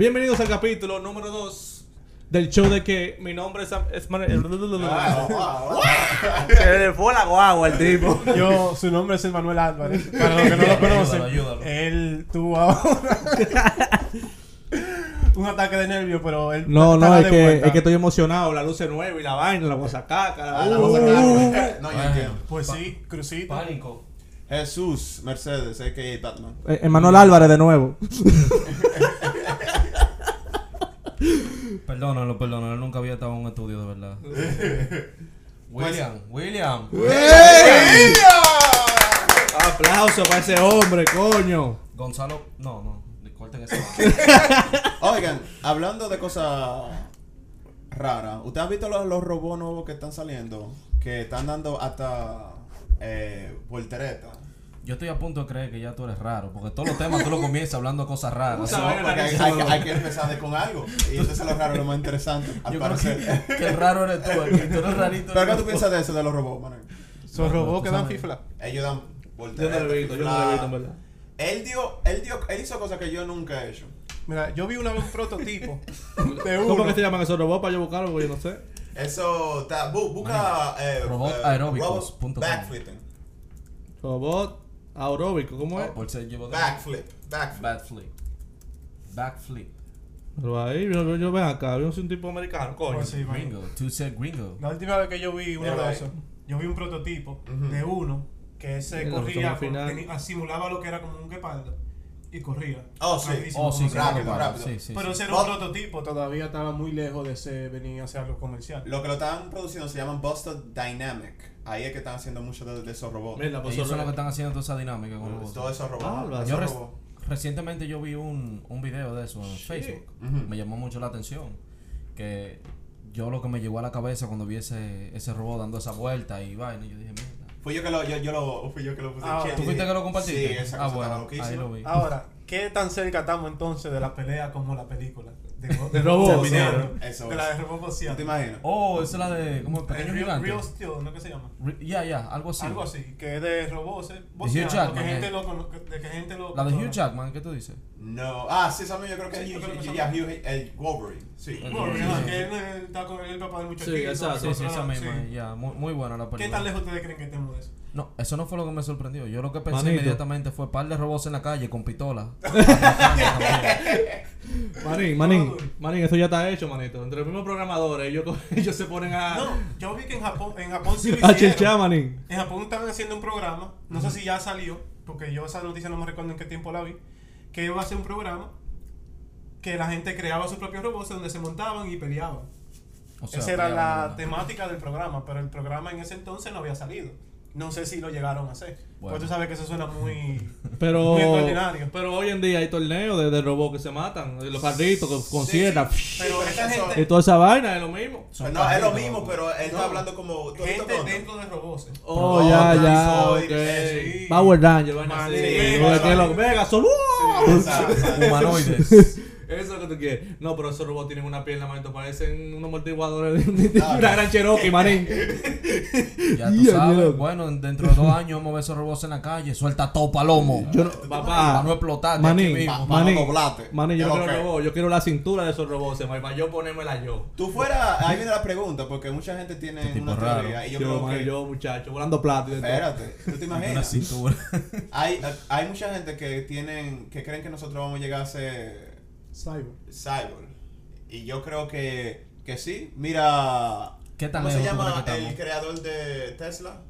Bienvenidos al capítulo número 2 del show de que mi nombre es... es Man- Se le fue la guagua el tipo. Yo, su nombre es Manuel Álvarez. Para los que no lo conocen, Ayúdalo, él tuvo ahora un ataque de nervio, pero él No, no, es que, es que estoy emocionado. La luz es nueva y la vaina, la guasacaca. La... Ah, la cosa uh, uh. clara. No, yo entiendo. Pues sí, Crucito. Pánico. Jesús Mercedes, a.k.a. Batman. Eh, Emanuel Álvarez de nuevo. Perdónalo, perdónalo. Él nunca había estado en un estudio, de verdad. William, William. Aplauso para ese hombre, coño. Gonzalo. No, no. Corten ese. Oigan, hablando de cosas raras, ¿ustedes han visto los, los robots nuevos que están saliendo? Que están dando hasta eh, volteretas. Yo estoy a punto de creer que ya tú eres raro, porque todos los temas tú lo comienzas hablando cosas raras. No, porque hay, hay que- hay que empezar de con algo. Y entonces lo raro es lo más interesante, al Yo creo parecer. que, que el raro eres tú, el que tú eres rarito. ¿Pero qué tú piensas de eso de los robots, Manuel? Son robots que dan fifla. Ellos dan Yo no volteretas. lo he visto, yo no lo he visto, en verdad. Él dio, él dio, él hizo cosas que yo nunca he hecho. Mira, yo vi una vez un prototipo de ¿Cómo uno. que se llaman esos robots para yo buscarlo? Porque yo no sé. Eso, está, bu- busca eh, Robotaeróbicos robot backflipping. Robot aeróbico, ¿cómo es? Oh, por ser llevo de Backflip, backflip. Backflip. Backflip. Pero ahí, yo, yo, yo ven acá, yo soy un tipo americano, coño. Pues sí. Gringo. Tú gringo. La última vez que yo vi uno de ahí. esos, yo vi un prototipo de uno que ese El corría, con- simulaba lo que era como un guepardo y corría. Oh, sí. Oh, sí, rápido, rápido. Sí, sí. Pero sí. ese era un Oh. prototipo, todavía estaba muy lejos de ser, venir a hacer algo comercial. Lo que lo están produciendo se llaman Boston Dynamic. Ahí es que están haciendo muchos de, de esos robots. Mira, pues Ellos son los que están haciendo toda esa dinámica con los Todos esos robots. Ah, esos Yo res- robots. recientemente yo vi un, un video de eso en Facebook. Me llamó mucho la atención. Que yo lo que me llegó a la cabeza cuando vi ese, ese robot dando esa vuelta y vaina, yo dije. Fui yo que lo, yo, yo lo, fui yo que lo puse. Ah, ¿Tú fuiste que lo compartiste? Sí, esa ah, cosa bueno, ahí lo vi. Ahora, ¿qué tan cerca estamos entonces de la pelea como la película? De, De robots, Terminator, Eso de la de Robot ¿No te imaginas? Oh, esa es la de como el Eh, pequeño Real, gigante. Real Steel, ¿no? ¿Qué se llama? Ya, ya, algo así. Algo así, que es de robots, eh, Hugh boceando, Jackman, que gente eh. lo, de que gente lo La de Hugh. Jackman, ¿qué tú dices? No. Ah, sí, esa misma yo creo que Sí, es yo creo que Hugh-. Hugh- el Wolverine. Sí. Sí, que sí. él eh, está con el papá del muchachito. Sí, exacto. Sí, sí, esa misma, sí. ya, muy, muy buena la película. ¿Qué tan lejos ustedes creen que estemos de eso? No, eso no fue lo que me sorprendió. Yo lo que pensé Manito. inmediatamente fue par de robots en la calle con pistola. Manín, manín, manín, eso ya está hecho, manito. Entre los mismos programadores, ellos, ellos se ponen a, No, yo vi que en Japón, en Japón sí lo a chinchar, manín. En Japón estaban haciendo un programa, no sé si ya salió, porque yo esa noticia no me recuerdo en qué tiempo la vi, que iba a ser un programa que la gente creaba sus propios robots donde se montaban y peleaban. O sea, Esa era la temática del programa, pero el programa en ese entonces no había salido. No sé si lo llegaron a hacer. Bueno. Pues tú sabes que eso suena muy... Pero, Muy extraordinario. pero hoy en día hay torneos de, de robots que se matan, los carritos con, con Sí, sierra, sí. Pero gente, y toda esa vaina es lo mismo. Son no, es lo mismo, pero él está No. hablando como. ¿tú has visto gente dentro de robots. eh. Oh, Pero ya, otra, ya, soy- ok. eh, sí. Power Ranger, vaina así. son... Humanoides. Eso es lo que tú quieres. No, pero esos robots tienen una pierna, manito. Parecen unos amortiguadores de una gran Cherokee, manín. Ya tú sabes. Bueno, dentro de dos años vamos a ver esos robots en la calle. Suelta todo palomo. Yo no, Para papá. no explotar. Manín, mismo. Manín, pa' no doblarte. manín, yo no quiero que- robot, yo quiero la cintura de esos robots, para yo ponérmela yo. Tú fuera, ahí viene la pregunta, porque mucha gente tiene Este una raro. teoría y yo, Yo, creo man, que... yo, muchacho, volando plato y de todo. Espérate, ¿tú te Una imaginas? cintura. hay, hay mucha gente que tienen, que creen que nosotros vamos a llegar a ser Cyber. cyborg. Y yo creo que, que sí. Mira, ¿Qué tan ¿cómo se llama el creador de Tesla?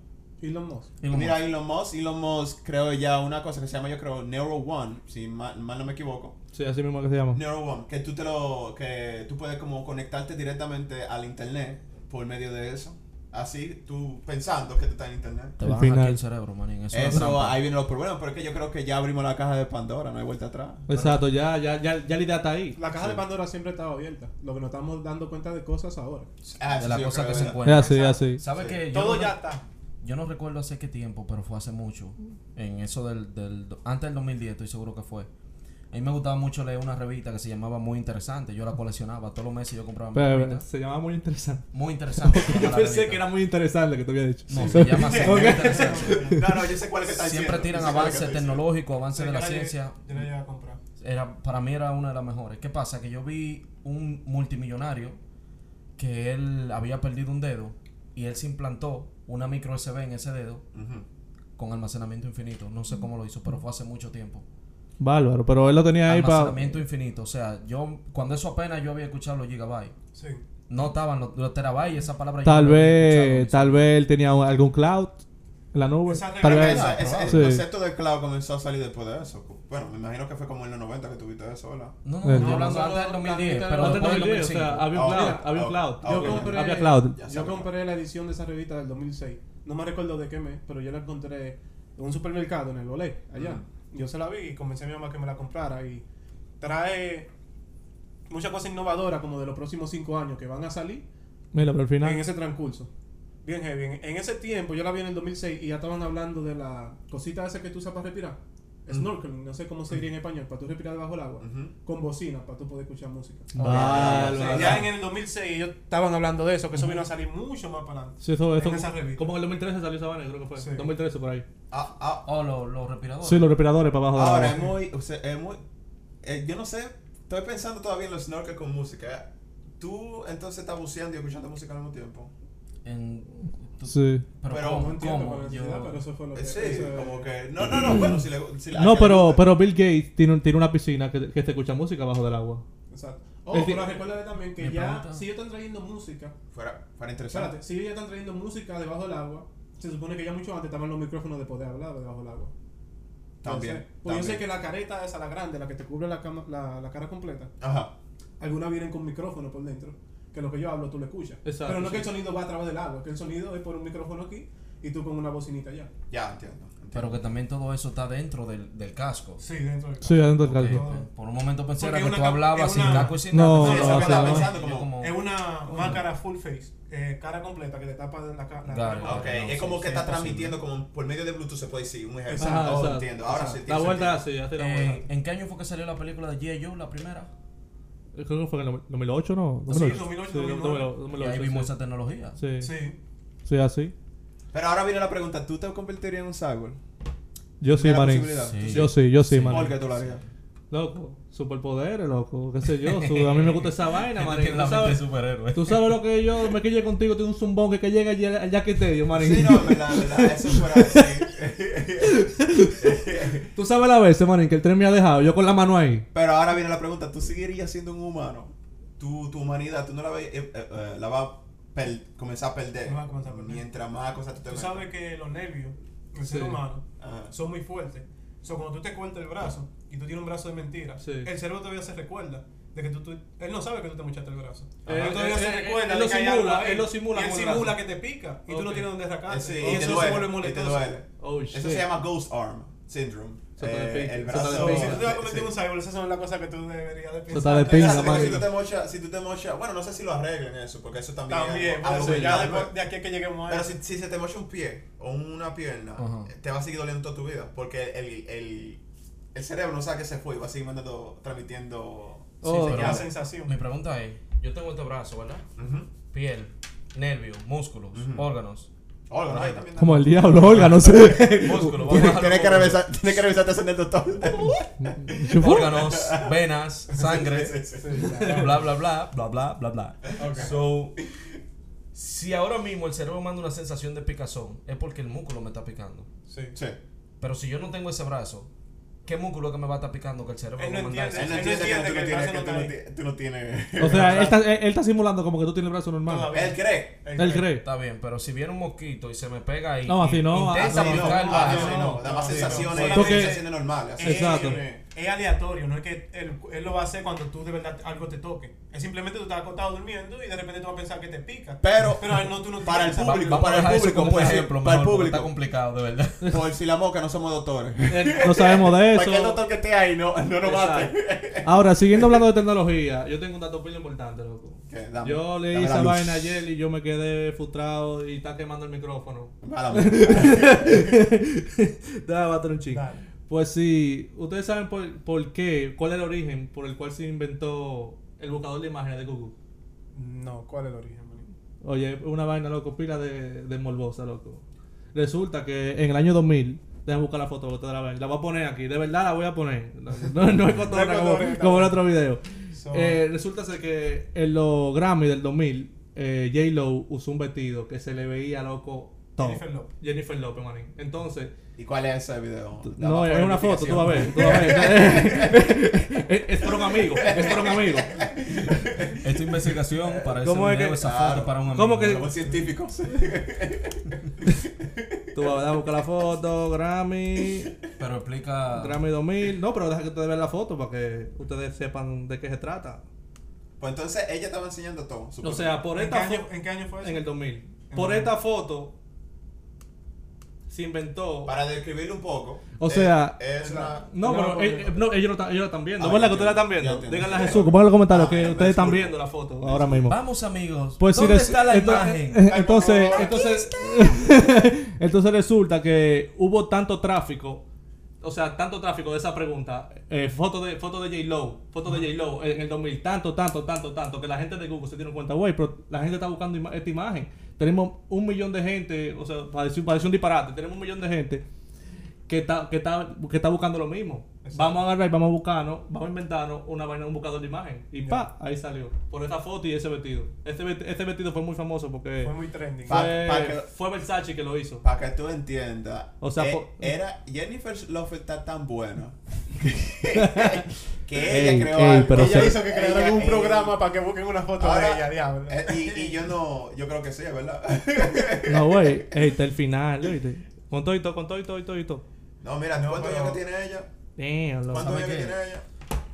Elon Musk. Elon Mira, Musk. Elon Musk. Elon Musk creó ya una cosa que se llama, yo creo, Neuro One, si mal, mal no me equivoco. Sí, así mismo que se llama. Neuro One, que tú te lo, que tú puedes como conectarte directamente al internet por medio de eso. Así, tú pensando que tú estás en internet. Te El van a final. el cerebro, manín. Eso, es Eso, ahí vienen los problemas, pero es que yo creo que ya abrimos la caja de Pandora, no hay vuelta atrás. Exacto, ya, ya, ya, ya la idea está ahí. La caja Sí. de Pandora siempre estaba abierta. Lo que nos estamos dando cuenta de cosas ahora. Ah, de sí, la yo cosa creo que se es Es encuentra. así, es así. ¿Sabes Sí. Yo Todo no ya está. Yo no recuerdo hace qué tiempo, pero fue hace mucho. En eso del, del... Antes del 2010 estoy seguro que fue. A mí me gustaba mucho leer una revista que se llamaba Muy Interesante. Yo la coleccionaba. Todos los meses yo compraba mi revista. se llamaba muy interesante. Muy interesante. Yo pensé que era muy interesante que te había dicho. No, se llama así, Muy. Interesante. No, no, yo sé cuál es que está Siempre diciendo. tiran avances tecnológicos, avances de la ciencia. Yo la llegué a comprar. Era, para mí era una de las mejores. ¿Qué pasa? Que yo vi un multimillonario que él había perdido un dedo y él se implantó una micro USB en ese dedo con almacenamiento infinito. No sé cómo lo hizo, pero fue hace mucho tiempo. Bárbaro, pero él lo tenía ahí para. Almacenamiento infinito. O sea, yo cuando eso apenas yo había escuchado los gigabytes. Sí. No estaban los, los terabytes, esa palabra yo Tal no había vez, tal vez él tenía un- algún cloud en la nube. Esa Tal vez. Esa- esa- el Sí. concepto del cloud comenzó a salir después de eso. Bueno, me imagino que fue como en los 90 que tuviste eso, ¿verdad? No, no, Eh, estoy no, hablando no, antes del no, 2010, la pero Antes del del 2010, o 2005. sea, había un Ah, cloud. Había un cloud. Ah, Yo ok. compré, Había cloud. Yo compré la edición de esa revista del 2006. No me recuerdo de qué mes, pero yo la encontré en un supermercado en el Olé, allá. Yo se la vi y convencí a mi mamá que me la comprara. Y trae muchas cosas innovadoras como de los próximos cinco años que van a salir Mira, pero al final. en ese transcurso. Bien heavy. En, en ese tiempo yo la vi en el 2006 y ya estaban hablando de la cosita esa que tú usas para respirar. Snorkeling, no sé cómo se diría en español, para tú respirar debajo del agua. Con bocina, para tú poder escuchar música. Bárbaro. Ya en el 2006 ellos estaban hablando de eso, que eso vino a salir mucho más para adelante. Sí, eso, eso- en esa revista. como en el 2013 salió esa vaina, creo que fue. Sí. 2013 por ahí. Ah, ah, Oh, los, los respiradores. Sí, los respiradores para abajo de ahora la es muy, o sea, es muy, eh, yo no sé, estoy pensando todavía en los snorkel con música. ¿Tú entonces estás buceando y escuchando música al mismo tiempo? En, tú- Sí. Pero, Pero ¿cómo? pero eso fue lo que... Sí, eso- como que, no, no, no, bueno, si le, si la- No, pero, pero Bill Gates tiene, un- tiene una piscina que, que se escucha música abajo del agua. Exacto. Oh, El pero recuerda también que ya, pregunta- si ellos están trayendo música, Fuera, fuera interesante. espérate, si ellos ya están trayendo música debajo del agua, se supone que ya mucho antes estaban los micrófonos de poder hablar debajo del agua. También, Entonces, Pues yo sé que la careta esa, la grande, la que te cubre la, cama- la, la cara completa, Ajá. algunas vienen con micrófono por dentro, que lo que yo hablo tú lo escuchas. Exacto, pero no sí. que el sonido va a través del agua, que el sonido es por un micrófono aquí y tú con una bocinita allá. Ya, entiendo. entiendo. Pero que también todo eso está dentro del, del casco. Sí, dentro del Sí, adentro del casco. por un momento pensé Porque que tú hablabas sin casco y sin No, nada. No, eso o que sea, estaba no. pensando como... Es una máscara full face, eh, cara completa que te tapa la, la cara. it. Ok, no, es como sí, que está transmitiendo como por medio de Bluetooth se puede decir, un ejemplo. Ajá, exacto. entiendo. Ahora sí La vuelta así, así la Eh, vuelta. ¿En qué año fue que salió la película de G.I. Joe, la primera? Creo que fue en el 2008, ¿no? Sí, 2008, 2009. 2008, y ahí vimos sí. esa tecnología. Sí, sí, Sí. así. Pero ahora viene la pregunta, ¿tú te convertirías en un cyborg? Yo sí, ¿Tiene la manín. Sí. Yo sí, yo sí, Sí. manín. ¿Por qué tú lo harías? Loco, superpoderes, loco, qué sé yo. su- a mí me gusta esa vaina, la ¿Tú sabes, superhéroe. tú sabes lo que yo me quille contigo, tiene un zumbón que, que llega allí al Jackie Tedio, manín. Sí, no, verdad, verdad, eso fuera así. Tú sabes la vez, manín, que el tren me ha dejado, yo con la mano ahí. Pero ahora viene la pregunta, ¿tú seguirías siendo un humano? Tu, tu humanidad, tú no la, ve- eh, eh, eh, la vas a per- comenzar a perder. La vas a comenzar a perder. Mientras más cosas tú te Tú metas. sabes que los nervios del Sí. ser humano Ajá. son muy fuertes. O sea, cuando tú te cortas el brazo y tú tienes un brazo de mentira, Sí. el cerebro todavía se recuerda de que tú, tú- él no sabe que tú te mochaste el brazo. Él- él todavía él- se recuerda él lo simula, él lo simula y él el simula brazo. que te pica y tú Ok. no tienes dónde rascarte. Eh, sí, y y eso se duele, vuelve y te molestoso. duele. Oh. Eso se llama Ghost Arm Syndrome. Se Eh, el se brazo... Si tú te vas a convertir sí. en un cyborg, esas son las cosas que tú deberías de pensar. de pinga, si tú te mochas, si tú te mochas, bueno, no sé si lo arreglen eso, porque eso también, También, es pero que ya después- de aquí a que lleguemos a Pero eso. si, si se te mocha un pie o una pierna, Ajá. te va a seguir doliendo toda tu vida. Porque el, el, el cerebro no sabe que se fue y va a seguir mandando, transmitiendo Oh, la señales. sensación. Mi pregunta es, yo tengo este brazo, ¿verdad? Piel, nervios, músculos, órganos. Órgano, ahí también. Como el diablo, Olga, no sé. Músculos, vamos a Tienes dejarlo tienes que, revisar, tienes que revisarte eso en el doctor. órganos, venas, sangre, Sí, sí, sí. bla bla bla, bla bla bla bla. So, si ahora mismo el cerebro manda una sensación de picazón, es porque el músculo me está picando. Sí. Sí. Pero si yo no tengo ese brazo, ¿qué músculo es que me va a estar picando que el cerebro Él me no entiende. Él no entiende que que tú tienes. O sea, él está, él, él está simulando como que tú tienes el brazo normal. Todavía. Él cree. Él cree. Está bien, pero si viene un mosquito y se me pega ahí, No, así y- no, intenta así no. picar el brazo, sí, no. Da más Sí, no. sensaciones, normales. Exacto. Es, aleatorio, no es que él, él lo va a hacer cuando tú de verdad algo te toque. Es simplemente tú estás acostado durmiendo y de repente tú vas a pensar que te pica. Pero, Pero a él no, tú no para el Va- público, a para el público, un pues, ejemplo, para el público. Está complicado, de verdad. Por si la moca no somos doctores. No sabemos de eso. Cualquier doctor que esté ahí no, no nos mate. Ahora, siguiendo hablando de tecnología, yo tengo un dato muy importante, loco. Dame, yo leí dame la esa vaina ayer y yo me quedé frustrado y está quemando el micrófono. Mala mía. Déjame bater un chico. Dale. Pues sí, ustedes saben por, por qué, cuál es el origen por el cual se inventó el buscador de imágenes de Google. No, ¿cuál es el origen? Oye, una vaina, loco, pila de, de morbosa, loco. Resulta que en el año 2000, déjame buscar la foto ustedes la ven. La voy a poner aquí, de verdad la voy a poner. No, no, es cotorra como, como en otro video. So, Eh, resulta ser que en los Grammy del 2000, eh, J-Lo usó un vestido que se le veía, loco, todo. Jennifer Lopez. Jennifer Lopez, manín. Entonces, ¿Y cuál es ese video? no, es una foto, tú vas a ver. identificación. tú vas a ver. es, es por un amigo, es por un amigo. Esta investigación para ese ¿Cómo es video, que- esa foto para un amigo. ¿Cómo que- Somos científicos. Tú vas a buscar la foto, Grammy, Pero explica. Grammy 2000. No, pero deja que ustedes vean la foto para que ustedes sepan de qué se trata. Pues entonces ella estaba enseñando todo. O sea, por ¿En qué, esta año, foto. ¿En qué año fue eso? En el 2000. En Por esta foto se inventó. Para describirlo un poco. O eh, sea- es una. No, No, pero porque- eh, eh, no, ellos, lo están, ellos lo están viendo. Ah, ¿Verdad ya que ustedes la están viendo? Díganle a Jesús, pongan en los comentarios Ah, que ustedes están viendo la foto ahora mismo. Vamos, amigos. Pues sí, ¿Dónde res- está la imagen? eh, Entonces, entonces, entonces resulta que hubo tanto tráfico, o sea, tanto tráfico de esa pregunta, eh, foto de foto de J Lo, foto de J Lo en el 2000, tanto, tanto, tanto, tanto que la gente de Google se dieron cuenta, güey, pero la gente está buscando ima- esta imagen. Tenemos un millón de gente, o sea, parece, parece un disparate, tenemos un millón de gente que está, que está, que está buscando lo mismo. Exacto. Vamos a agarrar y vamos a buscarnos, vamos a inventarnos una vaina, un buscador de imagen. Y pa, ahí salió. Por esa foto y ese vestido. Este, este vestido fue muy famoso porque Fue muy trending. Pa- fue, pa' que- fue Versace que lo hizo. Para que tú entiendas. O sea, eh, era Jennifer Lopez está tan buena que ella Ey, creó ey, algo. pero ella se- hizo que crearan Ella- un ey. programa para que busquen una foto Ahora, de ella, diablo. eh, y, y yo no, yo creo que sí, es verdad. No, güey. Ey, está el final, ¿oíste? Con todo y todo, con todo y todo y todo y todo. No, mira, ¿cuántos años que tiene ella? Damn, loco. ¿Cuántos ¿sabe años que qué? tiene ella?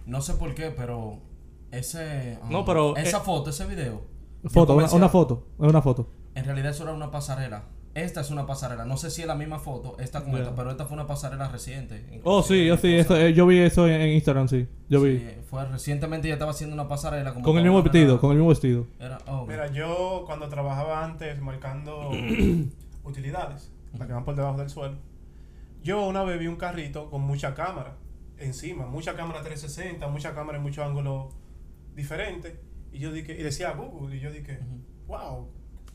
No sé por qué, pero ese. No, um, pero, Esa eh, foto, ese video. yo Foto, una, comencé una foto. Es una foto. En realidad eso era una pasarela. Esta es una pasarela. No sé si es la misma foto, esta con Ya. esta, pero esta fue una pasarela reciente. Oh, sí, yo sí, eso, eh, yo vi eso en, en Instagram, sí. Yo vi. Sí, fue recientemente ella estaba haciendo una pasarela como con el mismo vestido, con el mismo vestido. Era, oh. Mira, yo cuando trabajaba antes marcando utilidades, las que van por debajo del suelo, yo una vez vi un carrito con mucha cámara encima, mucha cámara 360, mucha cámara en muchos ángulos diferentes, y yo dije, y decía Google, y yo dije, wow,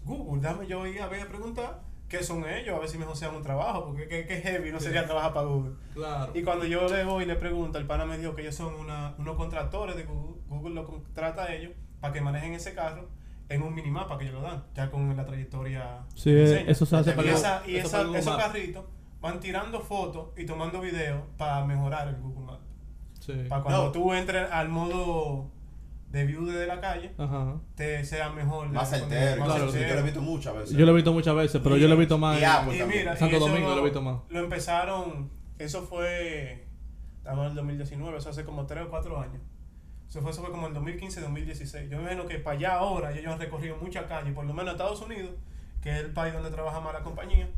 Google, dame yo ir a ver a preguntar qué son ellos, a ver si me josean un trabajo, porque qué, qué heavy no sería trabajar para Google. Claro. Y cuando yo le voy y le pregunto, el pana me dijo que ellos son una, unos contractores de Google. Google lo contrata a ellos para que manejen ese carro en un minimapa que ellos lo dan, ya con la trayectoria. Sí, eh, eso se hace Y, para esa, y esa- para esos carritos van tirando fotos y tomando videos para mejorar el Google Maps. Sí. Para cuando No. tú entres al modo de view desde la calle, Ajá. te sea mejor. Más certero. claro, sí, yo lo he visto muchas veces. Yo lo he visto muchas veces, pero Y- yo lo he visto más y en- Apple Y también. mira, Santo y eso Domingo lo he visto más. Lo empezaron, eso fue, estamos en el 2019, eso hace como 3 o 4 años. Eso fue, eso fue como en 2015-2016. Yo me imagino que para allá ahora ellos han recorrido mucha calle, por lo menos Estados Unidos, que es el país donde trabaja más la compañía,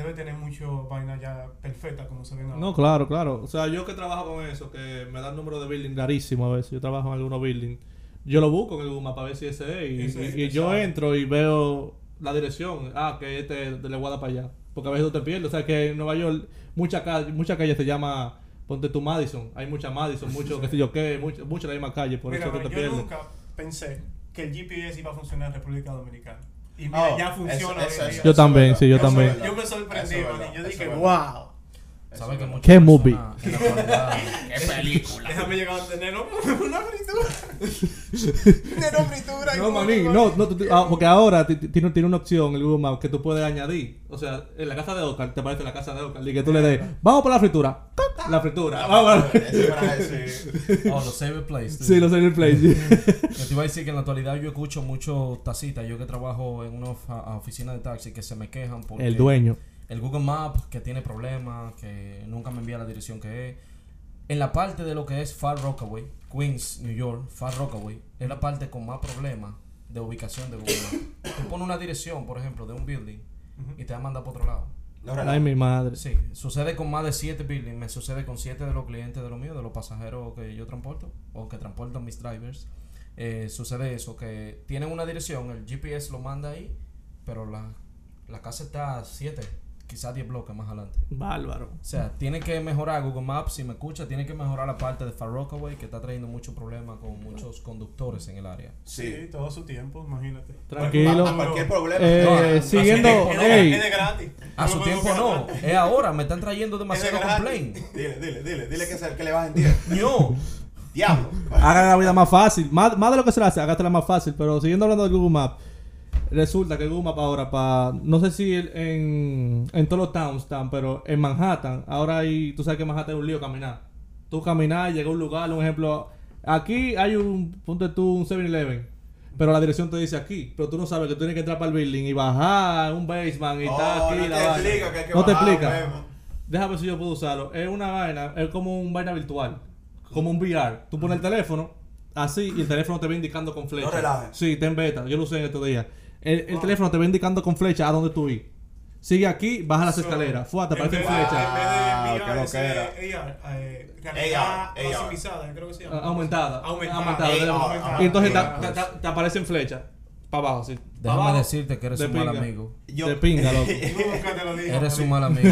debe tener mucho vaina ya perfecta como se ven ahora. No, claro, claro. O sea, yo que trabajo con eso, que me dan número de building rarísimo a veces. Yo trabajo en algunos building. Yo lo busco en el Maps para ver si ese es. Y, Ese es, y- y yo entro y veo la dirección. Ah, que este de la guada para allá. Porque a veces tú te pierdes. O sea, que en Nueva York, mucha calle, mucha calle se llama. Ponte tu Madison. Hay mucha Madison, mucho, qué sé yo qué, mucha, mucha la misma calle. Por Mira, eso pero te yo pierdes. nunca pensé que el GPS iba a funcionar en República Dominicana. Y mira, Oh, ya funciona. eso- eso- eso Yo también, sí, yo también. Yo me sorprendí, man, y yo dije, wow. Verdad. Eso ¿Sabe es que verdad. muchas ¿Qué movie? ¡Qué película! Déjame llegar a tener una fritura. Tener fritura. y No, maní, no, no, tú- ah, porque ahora ti- ti- tiene, tiene una opción el Google Maps que tú puedes añadir. O sea, en la casa de Oscar, te parece la casa de Oscar, y que tú le des, vamos por la fritura. La fritura. Vamos la- Ese personaje, sí. Oh, los save place. Sí, los play. sí. Yo te iba a decir que en la actualidad yo escucho mucho tacitas. Yo que trabajo en una a- oficina de taxi que se me quejan porque El dueño. El Google Maps que tiene problemas, que nunca me envía la dirección que es. En la parte de lo que es Far Rockaway, Queens, New York, Far Rockaway, es la parte con más problemas de ubicación de Google Maps. Tú pones una dirección, por ejemplo, de un building y te va a mandar para otro lado. No. Ay, mi madre. Sí, sucede con más de 7 buildings, me sucede con 7 de los clientes de los míos, de los pasajeros que yo transporto o que transportan mis drivers. Eh, sucede eso, que tienen una dirección, el GPS lo manda ahí, pero la, la casa está a 7 quizás 10 bloques más adelante. Bárbaro. O sea, tiene que mejorar Google Maps, si me escucha, tiene que mejorar la parte de Far Rockaway, que está trayendo muchos problemas con muchos conductores en el área. Sí, Sí. todo su tiempo, imagínate. Tranquilo. A cualquier problema. Eh, No, Es de- siguiendo, es de, ey. es de gratis. A su tiempo no, es ahora, me están trayendo demasiado de complaint. Dile, dile, dile, dile que, se- que le bajen 10. No, Diablo. Hagan la vida más fácil. Más, más de lo que se le hace, hágatela más fácil. Pero siguiendo hablando de Google Maps, resulta que Google Maps ahora para. No sé si el- en, en todos los towns están, pero en Manhattan, ahora hay. Tú sabes que Manhattan es un lío caminar. Tú caminar, llega a un lugar, un ejemplo. Aquí hay un. Ponte tú un 7-Eleven. Pero la dirección te dice aquí. Pero tú no sabes que tú tienes que entrar para el building y bajar un basement y Oh, aquí no la te explica que hay que No te bajar, explica. Memo. Déjame ver si yo puedo usarlo. Es una vaina, es como un vaina virtual. Como un VR. Tú pones el teléfono así y el teléfono te va indicando con flecha. No relajes. Sí, ten beta. Yo lo usé en estos días. El, el teléfono te va indicando con flecha a dónde tú ir. Sigue aquí, baja las So, escaleras. Fuerte, en aparecen vez de- flechas. En vez de Wow, qué VR, ese loquera. AR, eh, realidad AR. maximizada, creo que se llama. Ah, Aumentada. Aumentada. Aumentada. Y entonces te, AR. te- te- te aparecen flechas. Para abajo, sí. Pa' déjame abajo, decirte que eres de un mal amigo. Yo- De pinga, loco. Nunca te lo dije. Eres un mal amigo.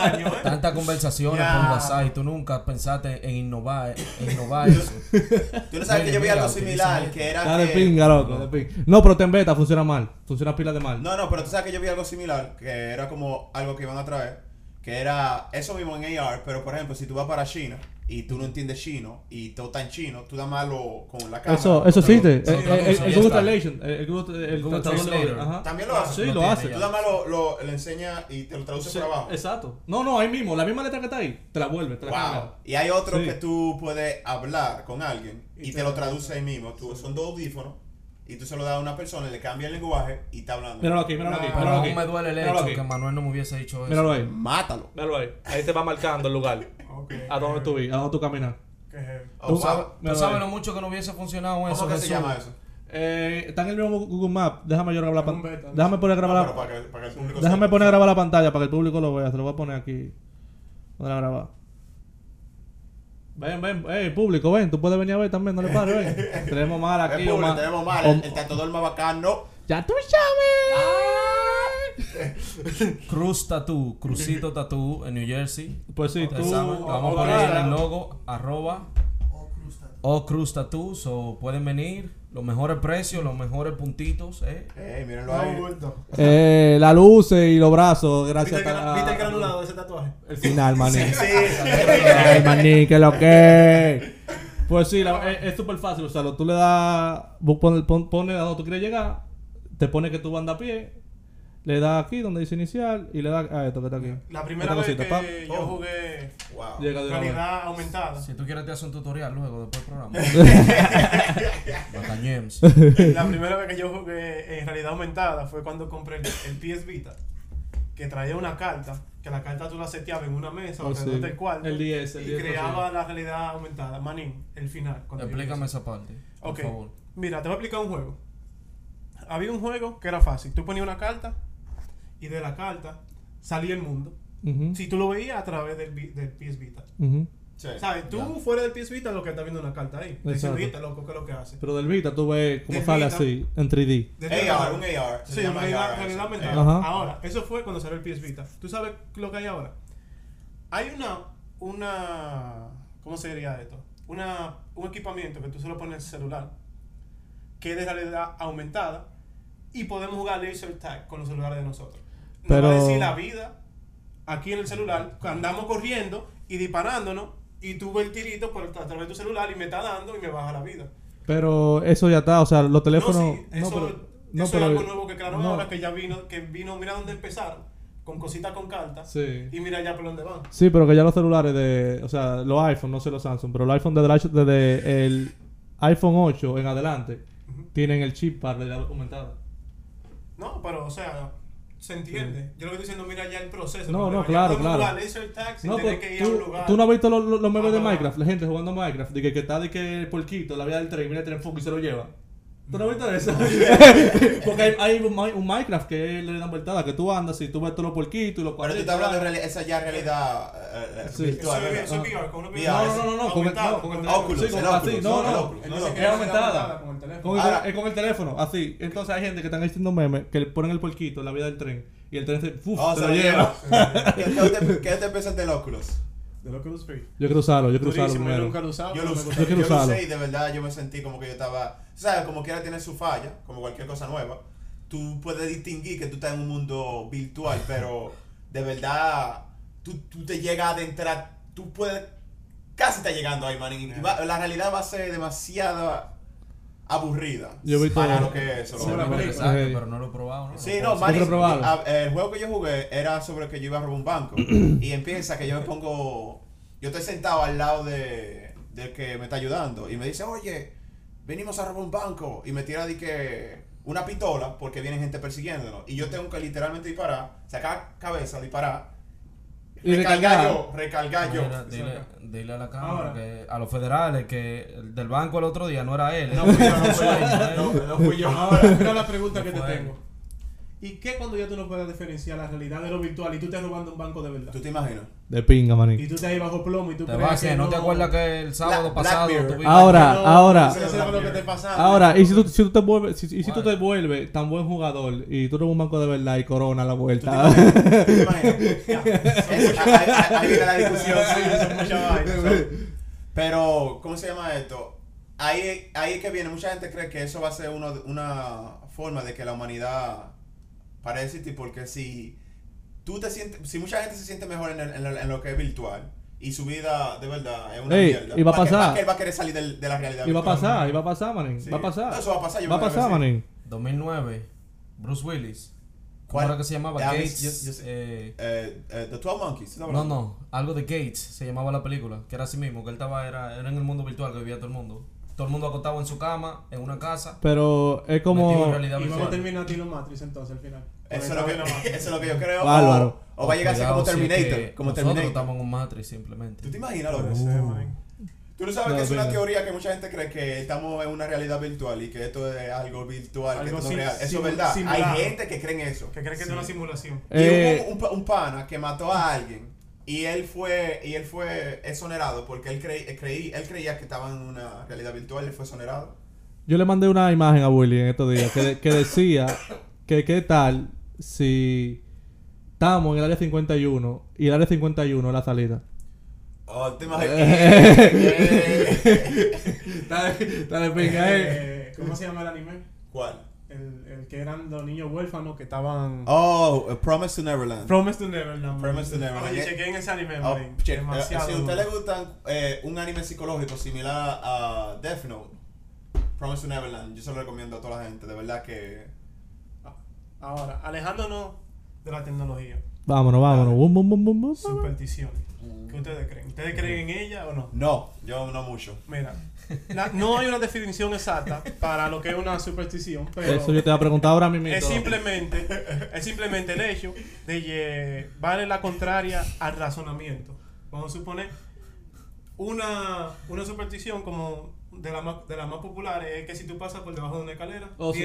Años, ¿eh? Tantas conversaciones por WhatsApp y tú nunca pensaste en innovar, en innovar eso. Tú no sabes que yo vi algo similar, que era Está de que... pinga, loco. de pinga. No, pero ten beta funciona mal. Funciona pila de mal. No, no, pero tú sabes que yo vi algo similar, que era como algo que iban a traer, que era eso mismo en AR, pero por ejemplo, si tú vas para China y tú no entiendes chino y todo está en chino, tú nada más lo con la cámara. Eso, eso pero- existe. Sí, El, el- Google. Translation. El, Google, el Google Translator. Ajá. También lo hace. Sí, Lo hace. Tú nada más lo, lo, le enseñas y te lo traduces Sí, por abajo. Exacto. No, no, ahí mismo. La misma letra que está ahí. Te la vuelve, te la Wow. cambia. Y hay otro Sí. que tú puedes hablar con alguien y, Y te te lo traduce ahí mismo. Tú, son dos audífonos y tú se lo das a una persona, le cambia el lenguaje y está hablando. Míralo aquí, míralo aquí. Pero Míralo aún aquí. me duele el Míralo hecho aquí. que Manuel no me hubiese dicho eso. Míralo ahí. Mátalo. Míralo ahí. Ahí te va marcando el lugar. A dónde tú vi, a dónde tú caminas. Qué. Oh, ¿Tú sabes, tú lo mucho que no hubiese funcionado eso, ¿Cómo que se llama eso? Eh, está en el mismo Google Maps. Déjame yo grabar la pantalla. Déjame poner a grabar No, la pero para que, para que el público Déjame poner a grabar la pantalla para que el público lo vea. Se lo voy a poner aquí. Voy a grabar. Ven, ven, ey, público, ven, tú puedes venir a ver también, no le pares, ven. tenemos mal aquí, público, tenemos mal, el, el tatuador más bacano. Ya tú sabes. Cruz Tattoo, Crucito Tattoo en New Jersey. Pues sí, tú. Vamos a poner el logo, arroba, o Cruz Tattoo, so pueden venir, los mejores precios, los mejores puntitos, eh. Mírenlo No, ahí. Eh, la luz y los brazos, ¿Viste gracias el, a, ¿Viste el granulado de ese tatuaje? El final, maní. Sí, sí. Ay, maní, que lo que. Pues sí, la- es súper fácil usarlo. Tú le das, vos pones pon, pone a donde tú quieres llegar, te pone que tú vas a andar a pie, le das aquí donde dice inicial y le das a esto que está aquí. La primera Esta vez cosita, que pa. yo Oh. jugué Wow. Llega de una aumentada, Si tú quieres te hace un tutorial luego después del programa. Bacañems. la primera vez que yo jugué en realidad aumentada fue cuando compré el, el PS Vita, que traía una carta, que la carta tú la seteabas en una mesa Oh, alrededor sí. del cuarto El 10, el y 10, creaba la realidad aumentada. Manín, el final. Explícame esa parte, por Ok, favor. mira, te voy a explicar un juego. Había un juego que era fácil. Tú ponías una carta y de la carta salía el mundo. Si tú lo veías a través del, del PS Vita. Sí. ¿Sabes? Tú Ya. fuera del PS Vita lo que estás viendo una carta ahí. Diciendo, "Viste, loco, ¿qué es lo que hace? Pero del Vita tú ves cómo Del sale Vita. así, en 3D. Desde AR, un AR. se Sí, llama realidad, AR, realidad. Ajá. Ahora, eso fue cuando salió el PS Vita. ¿Tú sabes lo que hay ahora? Hay una, una, ¿cómo se diría esto? Una, un equipamiento que tú solo pones en el celular, que es de realidad aumentada, y podemos jugar laser tag con los celulares de nosotros. Nos Pero- va a decir la vida aquí en el celular, andamos corriendo y disparándonos, y tú ves el tirito por a través de tu celular y me está dando y me baja la vida. Pero eso ya está, o sea, los teléfonos. No, sí, eso, pero- eso es algo nuevo que crearon no. ahora que ya vino, que vino, mira dónde empezaron, con cositas con cartas, Sí. y mira ya por dónde van. Sí, pero que ya los celulares de. O sea, los iPhone, no sé los Samsung, pero los iPhone desde, desde el iPhone 8 en adelante tienen el chip para realidad aumentada. No, pero o sea, se entiende. Yo lo que estoy diciendo, mira ya el proceso. No, no, claro, claro. sin No, pero que ir a un tú, lugar. tú no has visto los, los, memes de. Minecraft, la gente jugando Minecraft, de que, que está de que el porquito, la vida del tren, mira el tren fuck y se lo lleva. ¿Tú no has visto eso? Porque hay, hay un, un Minecraft que es la realidad aumentada, que tú andas y tú ves todos los porquitos y los Pero tú cuadritos. estás hablando de realidad, esa ya realidad eh, eh, Sí. Virtual, eso es VR, con VR. No, no, no, no, con el, no, con el con teléfono. Oculus, Sí, con- el así, Oculus, no, no, Oculus, no, que es aumentada. con el teléfono. Con el, Ahora- es con el teléfono, así. Entonces hay gente que están haciendo memes que le ponen el porquito, la vida del tren, y el tren se, uf, Oh, se se lo lleva. lleva. ¿Qué, qué te, ¿Qué te piensas del Oculus? De lo que los free. Yo quiero usarlo, yo quiero usarlo yo nunca lo usado. Yo lo usé. Yo yo lo usé y de verdad yo me sentí como que yo estaba, ¿sabes? Como quiera tiene su falla, como cualquier cosa nueva. Tú puedes distinguir que tú estás en un mundo virtual, pero de verdad tú, tú te llegas a adentrar, tú puedes, casi estás llegando ahí, man. y va- la realidad va a ser demasiado aburrida Yo visto- para lo que es lo que- pero no lo he probado, ¿no? Sí, no, probarlo. a- el juego que yo jugué era sobre que yo iba a robar un banco. y empieza que yo me pongo. Yo estoy sentado al lado de, del que me está ayudando. Y me dice, oye, venimos a robar un banco. Y me tira de que una pistola porque viene gente persiguiéndonos. Y yo tengo que literalmente disparar, sacar cabeza, disparar. Y recargar recargar. yo, recargar yo. Mira, dile, dile a la cámara Ahora. que a los federales que el del banco el otro día no era él. No fui yo, no fui yo. No, fui yo. Ahora, mira la pregunta que te tengo. ¿Y qué cuando ya tú no puedes diferenciar la realidad de lo virtual y tú estás robando un banco de verdad? ¿Tú te imaginas? De pinga, Y manín. tú estás ahí bajo plomo y tú Te crees vas que que no te acuerdas que el sábado Black- pasado Black Mirror. tuvimos- Ahora, no- ahora. Que te pasa. Ahora, y si tú, si tú te vuelves, si, y si tú te vuelves tan buen jugador y tú eres un banco de verdad y corona a la ¿Tú te vuelta. imaginas? ¿Tú te imaginas? Eso- ahí, viene la discusión. Sí, eso es mucha vaina. Pero, ¿cómo se llama esto? Ahí, ahí es que viene, mucha gente cree que eso va a ser uno, una forma de que la humanidad pare de existir, porque si tú te sientes, si mucha gente se siente mejor en, el- en lo, en lo que es virtual y su vida de verdad es una Ey, mierda, y va a ¿para pasar. para qué él va a querer salir del- de la realidad y va a virtual? pasar, y va a pasar, manín. Sí. Va a pasar. No, eso va a pasar, yo Va a pasar, que manín. 2009, Bruce Willis. ¿Cómo ¿Cuál? era que se llamaba? Gates. yo- yo sé. eh, Eh, eh, The 12 Monkeys. ¿sí estás no, no, algo de Gates se llamaba la película, que era así mismo, que él estaba, era, era en el mundo virtual que vivía todo el mundo. Todo el mundo acostado en su cama, en una casa. Pero es en como. realidad Y vamos a terminar Tilo Matrix entonces al final. Eso es, lo que, eso es lo que yo creo. o- Bárbaro. O, va a llegar a ser como si es Terminator. que como nosotros Terminator. estamos en un Matrix simplemente. ¿Tú te imaginas, loco? Puede ser, man. Tú no sabes No, que es una teoría que mucha gente cree que estamos en una realidad virtual y que esto es algo virtual, que Algo esto no es sim- real. Eso es verdad. simulado. Hay gente que cree en eso. Que cree que es una simulación. Eh, y hubo un, un un pana que mató a alguien y él fue y él fue exonerado porque él creí, creí- él creía que estaba en una realidad virtual y él fue exonerado. Yo le mandé una imagen a Willy en estos días que, de- que decía que qué tal si estamos en el área 51 y el área 51 es la salida. Oh, te imaginas. Eh, Dale, dale, pinga, eh. Eh, ¿Cómo se llama el anime? ¿Cuál? El, el que eran los niños huérfanos que estaban. Oh, A Promise to Neverland. Promise to Neverland. Promise to Neverland. Oye, chequé en ese anime, Oh, che- Demasiado. si a usted le gusta eh, un anime psicológico similar a Death Note, Promise to Neverland, yo se lo recomiendo a toda la gente. De verdad que. Ahora, alejándonos de la tecnología. Vámonos, vámonos. Bum, bum, bum, bum, bum. Supersticiones. ¿Qué ustedes creen? ¿Ustedes creen en ella o no? No, yo no mucho. Mira, la- no hay una definición exacta para lo que es una superstición, pero Eso yo te voy a preguntar ahora mismo. es simplemente, es simplemente el hecho de llevarle la contraria al razonamiento. Vamos a suponer una, una superstición como de las más, de las más populares es que si tú pasas por debajo de una escalera, Oh, sí.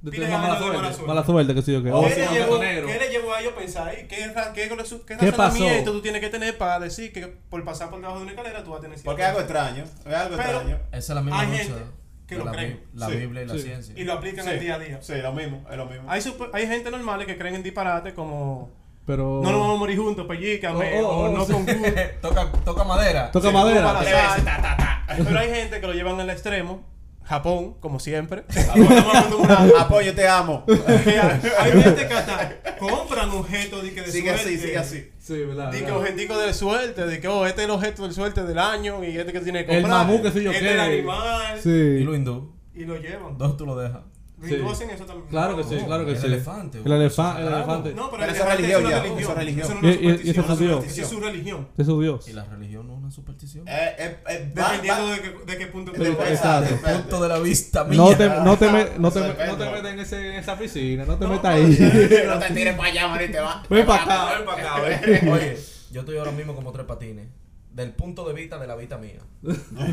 De tener ganas mala suerte. Mala suerte, que sí o qué. Oh, ¿Qué, sí, le llevó, qué le llevó a ellos a pensar? ¿eh? ¿Qué, qué, qué, ¿Qué razonamiento tú tienes que tener para decir que por pasar por debajo de una escalera tú vas a tener Porque es algo extraño. Es algo Pero- extraño. Esa es la misma Hay lucha gente que lo la, creen. La Sí, Biblia y la sí. ciencia. y lo aplican Sí, el día a día. Sí, lo mismo, es lo mismo. Hay, super- hay gente normal que creen en disparate como Pero. no nos vamos a morir juntos, pellícame, Oh, oh, o oh, no sí. con toca, toca madera. Toca Sí, madera. para ta, ta, ta. Pero hay gente que lo llevan al extremo. Japón, como siempre. Apoyo, te amo. Hay gente que hasta compran objetos de que de Sigue así, suerte. sigue así. Sí, verdad. Di que verdad. objeticos de suerte, de que oh, este es el objeto de suerte del año y este que tiene que El comprar. mamú, que sé yo este el animal. Y Sí. lo hindú. Y lo llevan. ¿Dónde tú lo dejas? Y Sí. hacen eso también. Claro que sí, claro que el sí. elefante, El, elefa- el elefante. No, pero, Pero el eso es elefante religión ya, eso es religión. Eso es una Y- y- y eso superstición, es su religión. Es su Dios. Y la religión no una superstición. Eh, eh, eh, Dependiendo va- de qué, de qué punto tú. Exacto. Punto de la vista mía. No te, no te, me- no te, me- no te metas en, ese, en esa piscina, no te No, metas no, ahí. No te tires para allá, manito. va- Ven te para va- acá, ven para acá, ven. Oye, yo estoy ahora mismo como tres patines. Del punto de vista de la vista mía.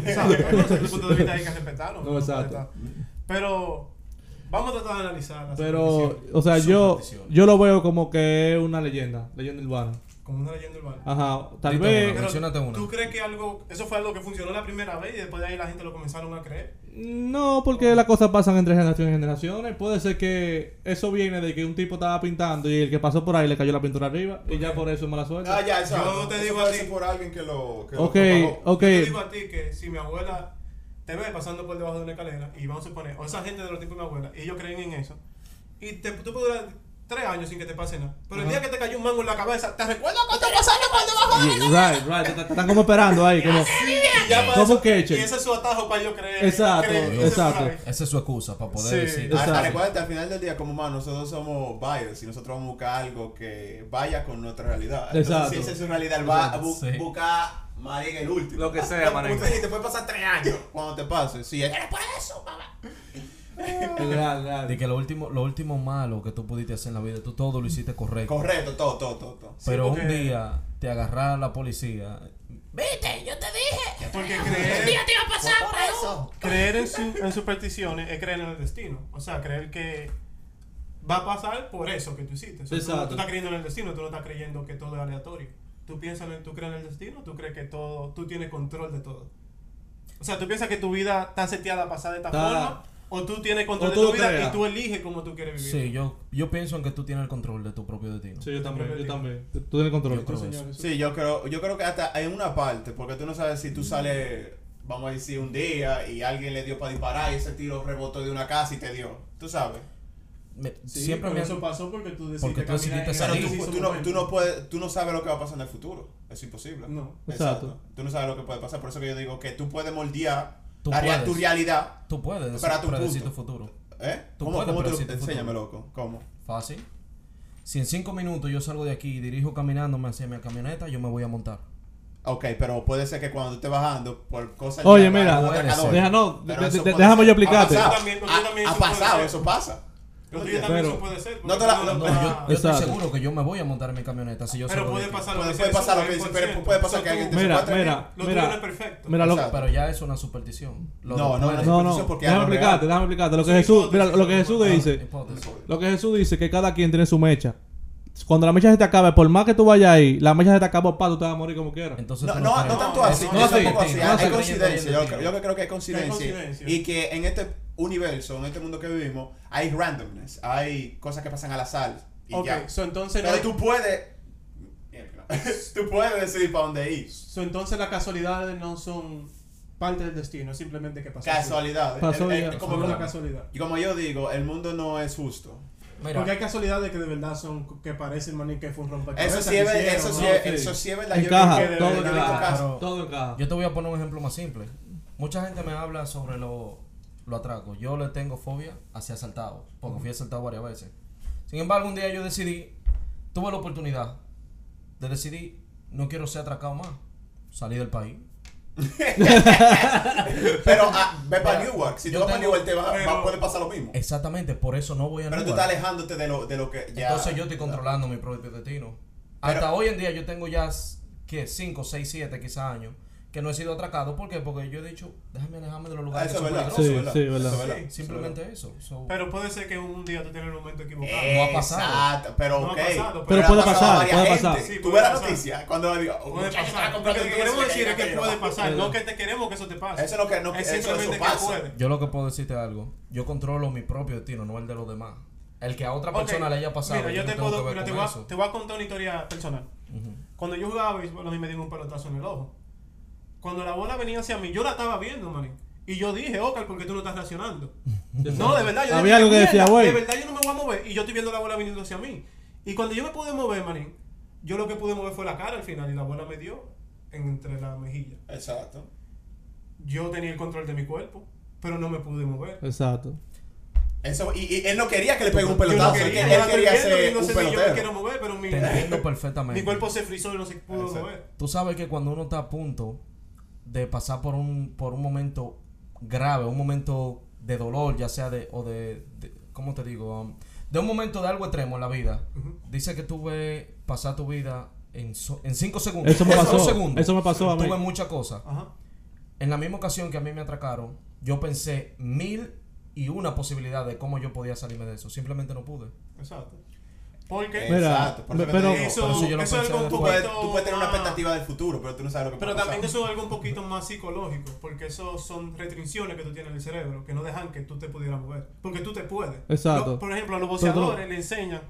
Exacto. El punto de vista hay que respetarlo. No, exacto. Pero vamos a tratar de analizar. las Pero, o sea, yo, yo lo veo como que es una leyenda, leyenda urbana. Como una leyenda urbana. Ajá, tal vez. una. ¿Tú crees que algo, eso fue algo que funcionó la primera vez y después de ahí la gente lo comenzaron a creer? No, porque las cosas pasan entre generaciones y generaciones. Puede ser que eso viene de que un tipo estaba pintando y el que pasó por ahí le cayó la pintura arriba y ya por eso es mala suerte. Ah, ya, eso. Yo te digo a ti. por alguien que lo. Que ok, lo ok. Yo te digo a ti que si mi abuela te ve pasando por debajo de una escalera y vamos a suponer, o esa gente de los tipos de mi abuela, y ellos creen en eso, y te, tú puedes durar tres años sin que te pase nada. Pero el día que te cayó un mango en la cabeza, ¿te recuerdas cuando por debajo de Yeah, right, right. Te- te- te Están como esperando ahí, como... Y ya para ¿Cómo eso- que, Y che? ese es su atajo para yo creer. Exacto, creer, y exacto. Esa es su excusa para poder Sí. decir. Ah, Exacto. recuerda, al final del día, como más, nosotros somos buyers y nosotros vamos a buscar algo que vaya con nuestra realidad. Entonces, Exacto. si esa es su realidad, él va a bu- Sí. buscar marín el último. Lo que sea, Como marín. tú dijiste, puede pasar tres años cuando te pase. Si es por eso, mamá. Real, real. De que lo último, lo último malo que tú pudiste hacer en la vida, tú todo lo hiciste correcto. Correcto, todo, todo, todo. todo. Pero porque- un día te agarra la policía. Viste, yo te dije. Porque creer, te iba a pasar por eso. creer en, su, en supersticiones es creer en el destino. O sea, creer que va a pasar por eso que tú hiciste. O sea, tú, Exacto. tú estás creyendo en el destino, tú no estás creyendo que todo es aleatorio. Tú piensas en, tú crees en el destino, tú crees que todo, tú tienes control de todo. O sea, tú piensas que tu vida está seteada a pasar de esta Está- forma, o tú tienes control de tu vida creas. y tú eliges cómo tú quieres vivir. Sí, yo, yo pienso en que tú tienes el control de tu propio destino. Sí, yo también, yo también. Tú tienes control. Yo creo Sí, señor. Sí, yo creo, yo creo que hasta en una parte, porque tú no sabes si tú sales, vamos a decir, un día y alguien le dio para disparar y ese tiro rebotó de una casa y te dio. Tú sabes. Me- Sí, siempre pero me eso pasó porque tú decidiste Porque tú decidiste salir. tú, tú no, tú no puedes, tú no sabes lo que va a pasar en el futuro. Es imposible. No. Exacto. Tú no sabes lo que puede pasar. Por eso que yo digo que tú puedes moldear Tú puedes. tu realidad. Tú puedes Pero a tu predecir punto. tu futuro. ¿Eh? Tú ¿Cómo, puedes cómo futuro. Enséñame, loco. ¿Cómo? Fácil. Si en cinco minutos yo salgo de aquí y dirijo caminándome hacia mi camioneta, yo me voy a montar. Ok, pero puede ser que cuando tú estés bajando por cosas... Oye, mira. Deja, no, de- de- déjame yo explicarte. Ha pasado, Ha- ha eso pasa. Pero- puede ser. no te la- no- No, yo, yo estoy seguro que yo me voy a montar en mi camioneta si yo Pero puede pasar lo Puede- que puede dice pasar lo que dice, 100%. pero puede pasar O que alguien te Mira, mira, Lo mira. no es perfecto. Mira, lo. Pero ya es una superstición. Lo No, no, no, no, porque es déjame explicarte, déjame explicarte. Lo que Jesús, mira, lo que Jesús dice, lo que Jesús dice, que cada quien tiene su mecha. Cuando la mecha se te acabe, por más que tú vayas ahí, la mecha se te acaba, pa, tú te vas a morir como quieras. Entonces No, no, no tanto No, así. no, así. coincidencia. Yo, creo que hay coincidencia. coincidencia. Y que en este universo, en este mundo que vivimos, hay randomness. Hay cosas que pasan al azar. Y Ok, ya. so entonces no Pero hay- tú puedes. tú puedes decidir para dónde ir. so entonces las casualidades no son parte del destino, es simplemente que pasó. Casualidades. Pasó El- el- ya. Como una casualidad. y como yo digo, el mundo no es justo. Mira, Porque hay casualidades que de verdad son que parecen maní que fue un rompecabezas. Eso sí es, que eso sí ¿no? es, Sí. eso sí es verdad. Encaja, yo, todo yo he visto encaja. Todo encaja. yo te voy a poner un ejemplo más simple. Mucha gente me habla sobre lo, lo atracos. Yo le tengo fobia hacia asaltados, porque fui asaltado varias veces. Sin embargo, un día yo decidí, tuve la oportunidad de decidir, no quiero ser atracado más. Salí del país. Pero ah, ve para Newark. Si tú Yo vas para Newark, te va, pero- va- puede pasar lo mismo. Exactamente, por eso no voy a Pero tú estás alejándote de lo, de lo que ya. Entonces yo estoy controlando mi propio destino. Pero- Hasta hoy en día yo tengo ya, ¿qué? 5, 6, 7 quizás años que no he sido atracado. ¿Por qué? Porque yo he dicho, déjame alejarme de los Ah, lugares eso que es son verdad. peligrosos. Sí, sí, verdad. Sí, Simplemente eso. So, Pero puede ser que un día tú tengas el momento equivocado. No ha pasado. Exacto, pero No ha ok. pasado, pero ha puede pasar, varias puede pasar. Sí, Tú ves la noticia cuando digo, un Puede pasar. Lo que te queremos que decir es que puede pasar, no que te queremos que eso te pase. Eso es lo que no es simplemente que puede. yo lo que puedo decirte es algo. Yo controlo mi propio destino, no el de los demás. El que a otra persona le haya pasado. Mira, yo te puedo, mira, te voy, a, te voy a contar una historia personal. Cuando yo jugaba béisbol, a mí me dieron un pelotazo en el ojo. Cuando la bola venía hacia mí, yo la estaba viendo, manín. Y yo dije, Ocar, ¿por qué tú no estás reaccionando? no, de verdad, yo Había dije, algo que decía, "Mierda, güey". De verdad, yo no me voy a mover. Y yo estoy viendo la bola viniendo hacia mí. Y cuando yo me pude mover, manín, yo lo que pude mover fue la cara al final. Y la bola me dio entre la mejilla. Exacto. Yo tenía el control de mi cuerpo, pero no me pude mover. Exacto. Eso, y, y él no quería que le pegue un Yo no pelotazo, quería, él, yo él quería ser no un sé si yo me pelotero. quiero mover, pero mi, Te entiendo perfectamente. mi cuerpo se frizó y no se pudo Exacto. mover. Tú sabes que cuando uno está a punto de pasar por un, por un momento grave, un momento de dolor, ya sea de, o de, de- ¿cómo te digo? Um, de un momento de algo extremo en la vida, dice que tú ves pasar tu vida en, so- en cinco segundos. Eso me En pasó. dos segundos. Eso me pasó a mí. ves muchas cosas. Ajá. En la misma ocasión que a mí me atracaron, yo pensé mil y una posibilidad de cómo yo podía salirme de eso. Simplemente no pude. Exacto. Porque Mira, Exacto, por eso pero- eso, por eso yo lo eso es algo un tú, poquito tú puedes tener una más- expectativa del futuro, pero tú no sabes lo que Pero también pasar. eso es algo un poquito más psicológico, porque eso son restricciones que tú tienes en el cerebro, que no dejan que tú te pudieras mover. Porque tú te puedes. Exacto. Lo- por ejemplo, a los boxeadores le enseñan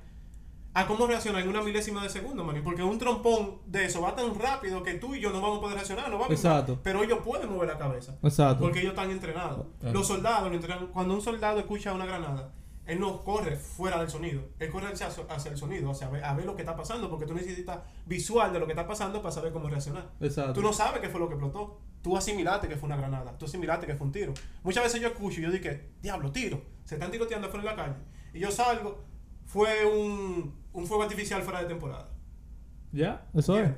a cómo reaccionar en una milésima de segundo, man. Porque un trompón de eso va tan rápido que tú y yo no vamos a poder reaccionar, no vamos Exacto. Pero ellos pueden mover la cabeza. Exacto. Porque ellos están entrenados. Claro. Los soldados lo entrenan. Cuando un soldado escucha una granada, él no corre fuera del sonido. Él corre hacia, hacia el sonido, hacia ver, a ver lo que está pasando, porque tú necesitas visual de lo que está pasando para saber cómo reaccionar. Exacto. Tú no sabes qué fue lo que explotó. Tú asimilaste que fue una granada. Tú asimilaste que fue un tiro. Muchas veces yo escucho y yo dije, diablo, tiro. Se están tiroteando afuera en la calle. Y yo salgo, fue un, un fuego artificial fuera de temporada. Ya, eso es.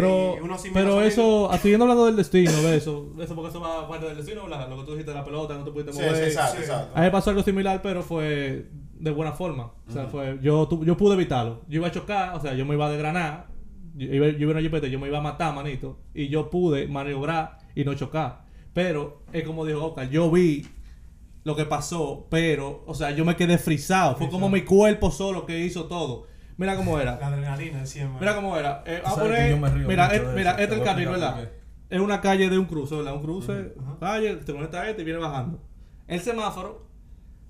Pero, pero eso, ah, siguiendo hablando del destino, de eso, eso porque eso va parte del destino, ¿verdad? lo que tú dijiste de la pelota, no te pudiste mover. sí, exacto, sí. exacto. A mí me pasó algo similar, pero fue de buena forma. O sea, fue, yo, tu- yo pude evitarlo. Yo iba a chocar, o sea, yo me iba a desgranar. Yo iba, yo iba en una jipeta, yo me iba a matar, manito. Y yo pude maniobrar y no chocar. Pero, es como dijo Oscar, yo vi lo que pasó, pero, o sea, yo me quedé frisado. Fue como mi cuerpo solo que hizo todo. Mira cómo era. La adrenalina encima. Mira cómo era. Eh, a poner. yo me río mira, eh, mira, este Te es el a carril, ¿verdad? Es una calle de un cruce, ¿verdad? Un cruce, calle, te conecta este y viene bajando. El semáforo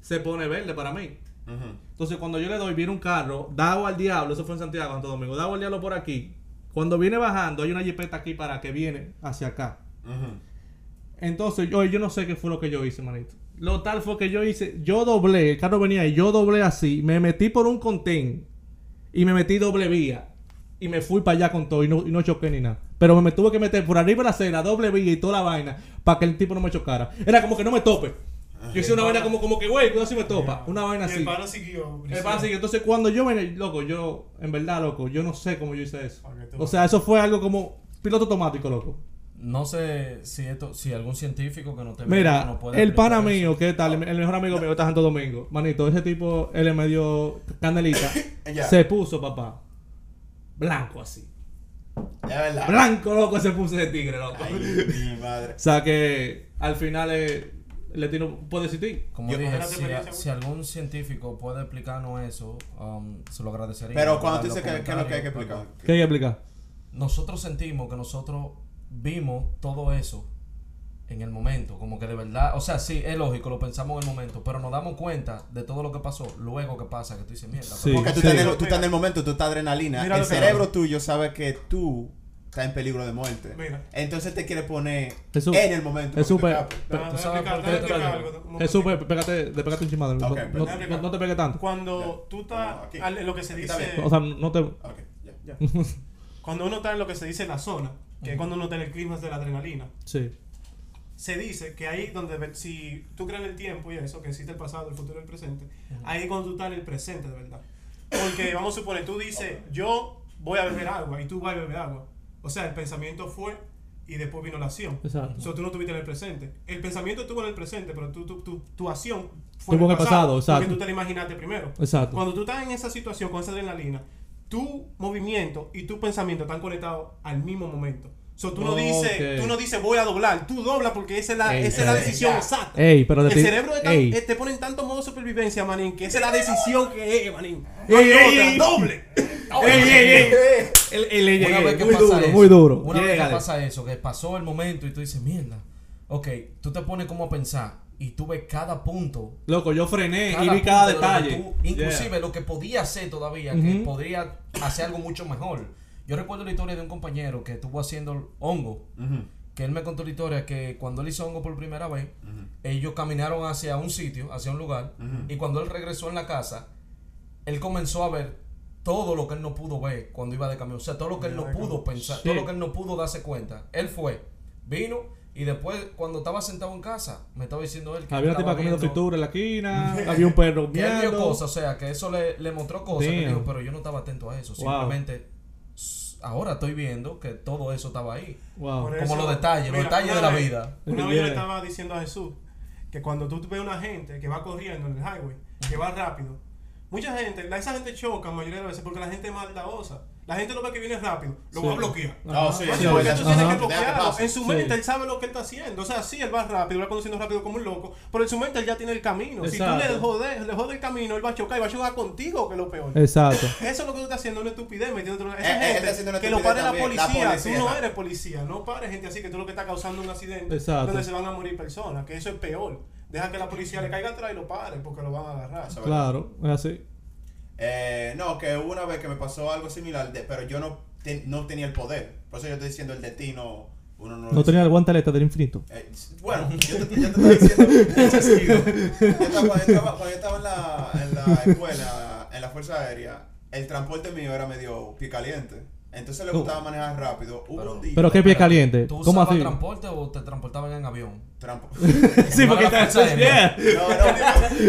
se pone verde para mí. Entonces, cuando yo le doy, viene un carro, dado al diablo, eso fue en Santiago, Santo Domingo, dado al diablo por aquí. Cuando viene bajando, hay una jipeta aquí para que viene hacia acá. Entonces, yo, yo no sé qué fue lo que yo hice, manito. Lo tal fue que yo hice, yo doblé, el carro venía y yo doblé así, me metí por un contén y me metí doble vía y me fui para allá con todo y no, y no choqué ni nada. Pero me tuve que meter por arriba de la acera, doble vía y toda la vaina para que el tipo no me chocara. Era como que no me tope. Yo hice una vaina como, como que, güey, cuidado si me topa. Una vaina Y así. El pana siguió. El pan sigue. Entonces, cuando yo venía, loco, yo, en verdad, loco, yo no sé cómo yo hice eso. O sea, eso fue algo como piloto automático, loco. No sé si esto, si algún científico que no te Mira, no puede el pana eso. mío, ¿qué tal? El mejor amigo mío está en Santo Domingo. Manito, ese tipo, él es medio candelita. Se puso, papá. Blanco así. Ya, verdad. Blanco, loco, se puso ese tigre, loco. Ay, mi madre. O sea que al final eh, le tiro, puede existir. Como Yo- dije, si, algún científico puede explicarnos eso, um, se lo agradecería. Pero cuando tú dices que, que es lo que hay que explicar. ¿Qué hay que explicar? Nosotros sentimos que nosotros vimos todo eso en el momento, como que de verdad, o sea, sí, es lógico, lo pensamos en el momento, pero nos damos cuenta de todo lo que pasó luego que pasa, que tú dices, mierda, Sí. Porque tú, Sí. estás en el, tú estás en el momento, tú estás adrenalina. Mira el cerebro tuyo sabe que tú estás en peligro de muerte. Mira. Entonces te quiere poner en el momento. Jesús, pe- pégate, de pégate un chimadre. No, Ok, no, pero- no- no te pegues tanto. Cuando tú estás lo que se dice. O sea, no te. Cuando uno está en lo que se dice la zona, que es cuando uno en el clima de la adrenalina, Sí. se dice que ahí donde si tú crees en el tiempo y eso, que existe el pasado, el futuro y el presente, ahí es cuando tú estás en el presente de verdad. Porque vamos a suponer, tú dices, yo voy a beber agua y tú vas a beber agua. O sea, el pensamiento fue y después vino la acción. Exacto. O sea, tú no estuviste en el presente. El pensamiento estuvo en el presente, pero tú, tú- tú- tu acción fue en el pasado, exacto. Porque tú te la imaginaste primero. Exacto. Cuando tú estás en esa situación con esa adrenalina, tu movimiento y tu pensamiento están conectados al mismo momento. So, tú, no dices, tú no dices voy a doblar, tú doblas porque esa es la, Ey, esa es la decisión exacta. Ey, pero de el ti- cerebro tan- eh, te pone en tanto modo supervivencia, manín, que esa es la decisión que es, manín. Ey, No hay ey, otra, ey. doble. ¡Ey, ey, ey! El, el, el- Una vez que muy pasa duro, eso, muy duro. Una vez que pasa eso, que pasó el momento y tú dices, mierda. Ok, tú te pones como a pensar y tú ves cada punto. Loco, yo frené y vi cada lo detalle. tú- inclusive Yeah. lo que podía hacer todavía, que podría hacer algo mucho mejor. Yo recuerdo la historia de un compañero que estuvo haciendo hongo. Que él me contó la historia que cuando él hizo hongo por primera vez, ellos caminaron hacia un sitio, hacia un lugar, y cuando él regresó en la casa, él comenzó a ver todo lo que él no pudo ver cuando iba de camino. O sea, todo lo que él no pudo pensar, Sí. todo lo que él no pudo darse cuenta. Él fue, vino, y después, cuando estaba sentado en casa, me estaba diciendo él que Había una tipa comiendo fritura en la esquina, había un perro que él vio miando. cosas, o sea, que eso le, le mostró cosas. que Damn. dijo, pero yo no estaba atento a eso. Wow. Simplemente, ahora estoy viendo que todo eso estaba ahí. Wow. Como eso- los detalles, los detalles de la vez- vida. Una vez yo le estaba diciendo a Jesús que cuando tú ves una gente que va corriendo en el highway, que va rápido, mucha gente, esa gente choca la mayoría de las veces porque la gente es maldadosa. La gente lo ve que viene rápido, lo Sí. va a bloquear. No, sí, sí, porque tú tienes que bloquearlo. En su Sí. mente él sabe lo que él está haciendo. O sea, sí, él va rápido, va conduciendo rápido como un loco. Pero en su mente él ya tiene el camino. Si tú le jodes, le jodes el camino, él va a chocar y va a chocar contigo, que es lo peor. Exacto. Eso es lo que tú estás haciendo, una estupidez, metiéndote en una... Eh, Esa eh, él gente está haciendo una que lo pare la policía. Tú no eres policía. No pares gente así que tú lo que estás causando un accidente Exacto. donde se van a morir personas. Que eso es peor. Deja que la policía le caiga atrás y lo pare porque lo van a agarrar. Claro, es así. Eh, no, que hubo una vez que me pasó algo similar, de- pero yo no, te- no tenía el poder. Por eso yo estoy diciendo el destino. Uno no, lo No tenía el guantelete del infinito. Eh, bueno, yo te, yo te estaba diciendo. Yo estaba, cuando, yo estaba, cuando yo estaba en la, en la escuela, en la Fuerza Aérea, el transporte mío era medio pie caliente. Entonces le gustaba manejar rápido. Hubo Pero- un día. Pero qué pie caliente. ¿Tú ¿Cómo así? transporte o te transportaban en avión? Trampo. Sí, porque Fuerza Aérea. Yeah. No, no.